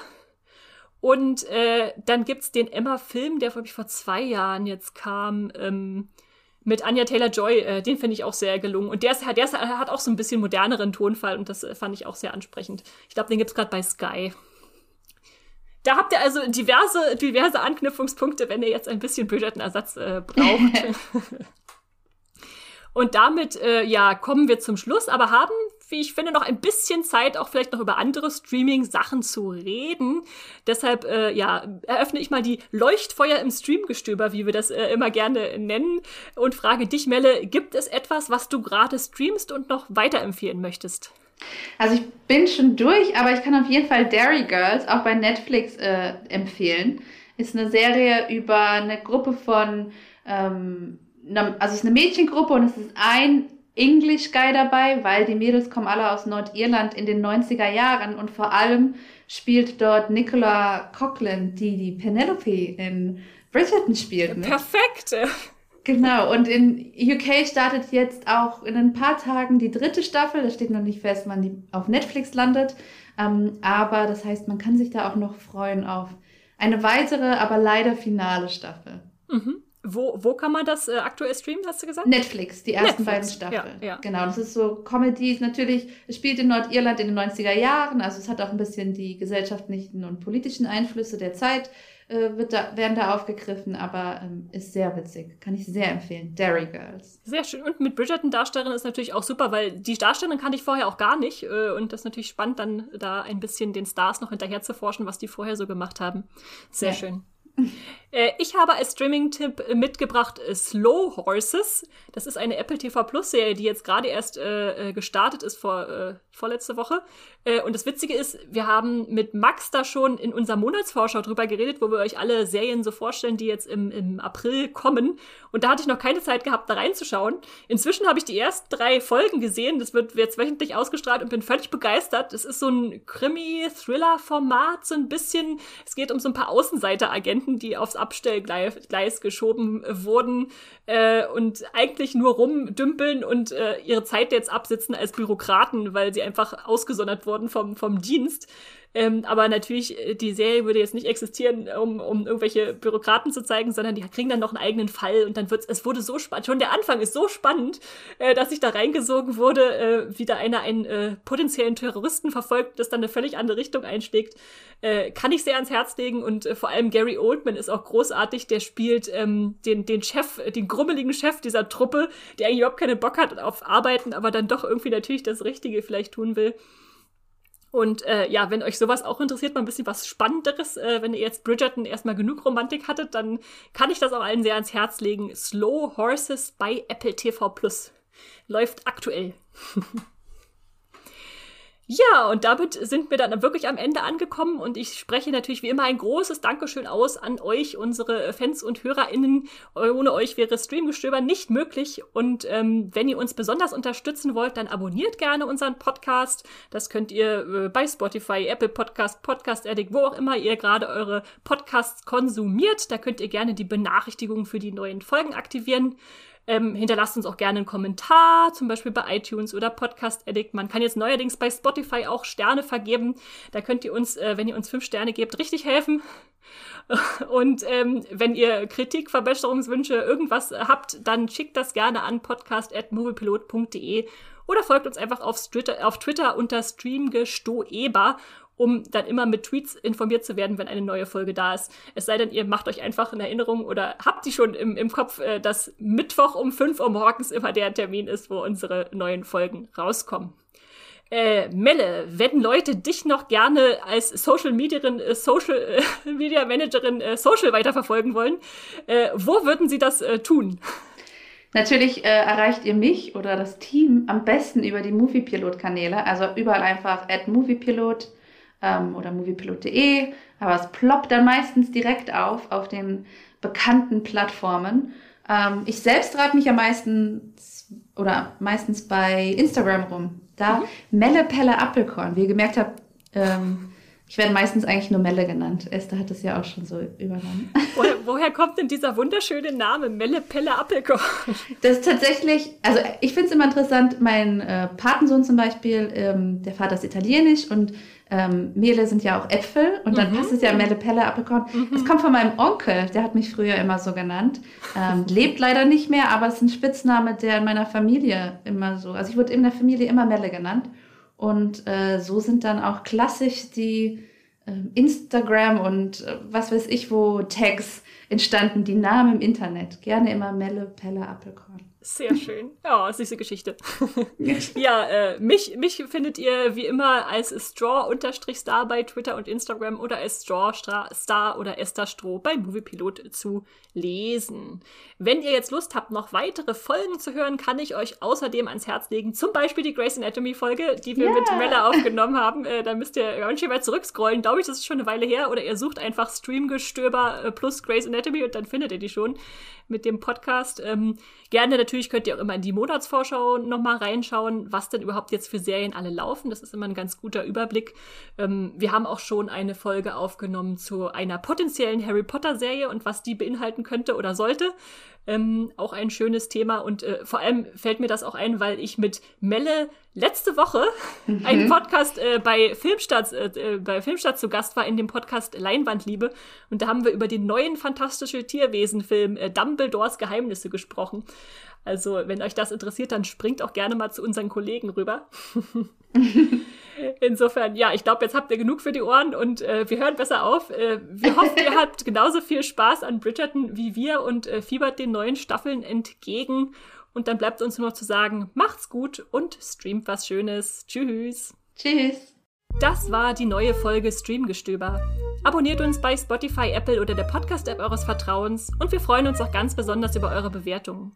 Und äh, dann gibt's den Emma-Film, der, glaube ich, vor zwei Jahren jetzt kam, ähm, mit Anya Taylor-Joy. Äh, den finde ich auch sehr gelungen. Und der, ist, der ist, hat auch so ein bisschen moderneren Tonfall und das äh, fand ich auch sehr ansprechend. Ich glaube, den gibt's gerade bei Sky. Da habt ihr also diverse, diverse Anknüpfungspunkte, wenn ihr jetzt ein bisschen Bridgerton-Ersatz äh, braucht. Und damit, äh, ja, kommen wir zum Schluss, aber haben, wie ich finde, noch ein bisschen Zeit, auch vielleicht noch über andere Streaming-Sachen zu reden. Deshalb, äh, ja, eröffne ich mal die Leuchtfeuer im Streamgestöber, wie wir das äh, immer gerne nennen, und frage dich, Melle, gibt es etwas, was du gerade streamst und noch weiterempfehlen möchtest? Also ich bin schon durch, aber ich kann auf jeden Fall Dairy Girls auch bei Netflix äh, empfehlen. Ist eine Serie über eine Gruppe von, ähm, also es ist eine Mädchengruppe und es ist ein English Guy dabei, weil die Mädels kommen alle aus Nordirland in den 90er Jahren und vor allem spielt dort Nicola Coughlin, die die Penelope in Bridgerton spielt. Mit. Perfekt! Genau, und in UK startet jetzt auch in ein paar Tagen die dritte Staffel. Da steht noch nicht fest, wann die auf Netflix landet. Ähm, aber das heißt, man kann sich da auch noch freuen auf eine weitere, aber leider finale Staffel. Mhm. Wo, wo kann man das äh, aktuell streamen, hast du gesagt? Netflix, die ersten Netflix, beiden Staffeln. Ja, ja. Genau, das ist so Comedy. Natürlich, es spielt in Nordirland in den 90er Jahren, also es hat auch ein bisschen die gesellschaftlichen und politischen Einflüsse der Zeit wird da, werden da aufgegriffen, aber ähm, ist sehr witzig. Kann ich sehr empfehlen. Derry Girls. Sehr schön. Und mit Bridgerton-Darstellerin ist natürlich auch super, weil die Darstellerin kannte ich vorher auch gar nicht. Äh, und das ist natürlich spannend, dann da ein bisschen den Stars noch hinterher zu forschen, was die vorher so gemacht haben. Sehr ja. schön. Äh, ich habe als Streaming-Tipp mitgebracht äh, Slow Horses. Das ist eine Apple TV Plus-Serie, die jetzt gerade erst äh, äh, gestartet ist vor äh, vorletzte Woche. Äh, und das Witzige ist, wir haben mit Max da schon in unserer Monatsvorschau drüber geredet, wo wir euch alle Serien so vorstellen, die jetzt im, im April kommen. Und da hatte ich noch keine Zeit gehabt, da reinzuschauen. Inzwischen habe ich die ersten drei Folgen gesehen. Das wird jetzt wöchentlich ausgestrahlt und bin völlig begeistert. Es ist so ein Krimi-Thriller-Format, so ein bisschen. Es geht um so ein paar Außenseiter-Agenten, die aufs Abstellgleis geschoben wurden äh, und eigentlich nur rumdümpeln und äh, ihre Zeit jetzt absitzen als Bürokraten, weil sie einfach ausgesondert wurden vom, vom Dienst. Ähm, aber natürlich, äh, die Serie würde jetzt nicht existieren, um, um irgendwelche Bürokraten zu zeigen, sondern die kriegen dann noch einen eigenen Fall und dann wird es wurde so spannend. Schon der Anfang ist so spannend, äh, dass ich da reingesogen wurde, äh, wie da einer einen äh, potenziellen Terroristen verfolgt, das dann eine völlig andere Richtung einschlägt. Äh, kann ich sehr ans Herz legen und äh, vor allem Gary Oldman ist auch großartig. Der spielt ähm, den, den Chef, den grummeligen Chef dieser Truppe, der eigentlich überhaupt keinen Bock hat auf Arbeiten, aber dann doch irgendwie natürlich das Richtige vielleicht tun will. Und äh, ja, wenn euch sowas auch interessiert, mal ein bisschen was Spannenderes, äh, wenn ihr jetzt Bridgerton erstmal genug Romantik hattet, dann kann ich das auch allen sehr ans Herz legen. Slow Horses bei Apple TV Plus. Läuft aktuell. Ja, und damit sind wir dann wirklich am Ende angekommen und ich spreche natürlich wie immer ein großes Dankeschön aus an euch, unsere Fans und HörerInnen. Ohne euch wäre Streamgestöber nicht möglich und ähm, wenn ihr uns besonders unterstützen wollt, dann abonniert gerne unseren Podcast. Das könnt ihr äh, bei Spotify, Apple Podcast, Podcast Addict, wo auch immer ihr gerade eure Podcasts konsumiert. Da könnt ihr gerne die Benachrichtigungen für die neuen Folgen aktivieren. Ähm, hinterlasst uns auch gerne einen Kommentar, zum Beispiel bei iTunes oder Podcast Addict. Man kann jetzt neuerdings bei Spotify auch Sterne vergeben. Da könnt ihr uns, äh, wenn ihr uns fünf Sterne gebt, richtig helfen. Und ähm, wenn ihr Kritik, Verbesserungswünsche, irgendwas habt, dann schickt das gerne an podcast.moviepilot.de oder folgt uns einfach auf Twitter, auf Twitter unter Streamgestoeber um dann immer mit Tweets informiert zu werden, wenn eine neue Folge da ist. Es sei denn, ihr macht euch einfach in Erinnerung oder habt die schon im, im Kopf, äh, dass Mittwoch um 5 Uhr morgens immer der Termin ist, wo unsere neuen Folgen rauskommen. Äh, Melle, wenn Leute dich noch gerne als Social Mediarin, äh, Social äh, Media Managerin äh, Social weiterverfolgen wollen, äh, wo würden sie das äh, tun? Natürlich äh, erreicht ihr mich oder das Team am besten über die Moviepilot-Kanäle, also überall einfach at Moviepilot ähm, oder moviepilot.de, aber es ploppt dann meistens direkt auf auf den bekannten Plattformen. Ähm, ich selbst treibe mich am meisten oder meistens bei Instagram rum. Da mhm. Melle Pelle Apfelkorn. Wie ihr gemerkt habt, ähm, ich werde meistens eigentlich nur Melle genannt. Esther hat das ja auch schon so übernommen. Woher, woher kommt denn dieser wunderschöne Name, Melle Pelle Appelkorn? Das ist tatsächlich, also ich finde es immer interessant, mein äh, Patensohn zum Beispiel, ähm, der Vater ist italienisch und ähm, Mehle sind ja auch Äpfel und dann mhm. passt es ja Melle Pelle Aprikot. Mhm. Das kommt von meinem Onkel, der hat mich früher immer so genannt. Ähm, lebt leider nicht mehr, aber es ist ein Spitzname, der in meiner Familie immer so, also ich wurde in der Familie immer Melle genannt. Und äh, so sind dann auch klassisch die äh, Instagram und äh, was weiß ich wo Tags entstanden, die Namen im Internet. Gerne immer Melle, Pelle, Apfelkorn. Sehr schön. Ja, süße Geschichte. ja, äh, mich, mich findet ihr wie immer als Straw-Star bei Twitter und Instagram oder als Straw-Star oder Esther Stroh bei Moviepilot zu lesen. Wenn ihr jetzt Lust habt, noch weitere Folgen zu hören, kann ich euch außerdem ans Herz legen, zum Beispiel die Grace Anatomy-Folge, die wir yeah. mit Mella aufgenommen haben. Äh, da müsst ihr ganz schön weit zurückscrollen. Glaube ich, das ist schon eine Weile her. Oder ihr sucht einfach Streamgestöber äh, plus Grace Anatomy und dann findet ihr die schon mit dem Podcast. Ähm, gerne natürlich könnt ihr auch immer in die Monatsvorschau nochmal reinschauen, was denn überhaupt jetzt für Serien alle laufen. Das ist immer ein ganz guter Überblick. Ähm, wir haben auch schon eine Folge aufgenommen zu einer potenziellen Harry Potter Serie und was die beinhalten könnte oder sollte. Ähm, auch ein schönes Thema und äh, vor allem fällt mir das auch ein, weil ich mit Melle letzte Woche mhm. einen Podcast äh, bei Filmstadt äh, äh, bei Filmstadt zu Gast war in dem Podcast Leinwandliebe und da haben wir über den neuen fantastische Tierwesen Film äh, Dumbledores Geheimnisse gesprochen. Also, wenn euch das interessiert, dann springt auch gerne mal zu unseren Kollegen rüber. Insofern, ja, ich glaube, jetzt habt ihr genug für die Ohren und äh, wir hören besser auf. Äh, wir hoffen, ihr habt genauso viel Spaß an Bridgerton wie wir und äh, fiebert den neuen Staffeln entgegen. Und dann bleibt uns nur noch zu sagen, macht's gut und streamt was Schönes. Tschüss. Tschüss. Das war die neue Folge Streamgestöber. Abonniert uns bei Spotify, Apple oder der Podcast-App eures Vertrauens und wir freuen uns auch ganz besonders über eure Bewertungen.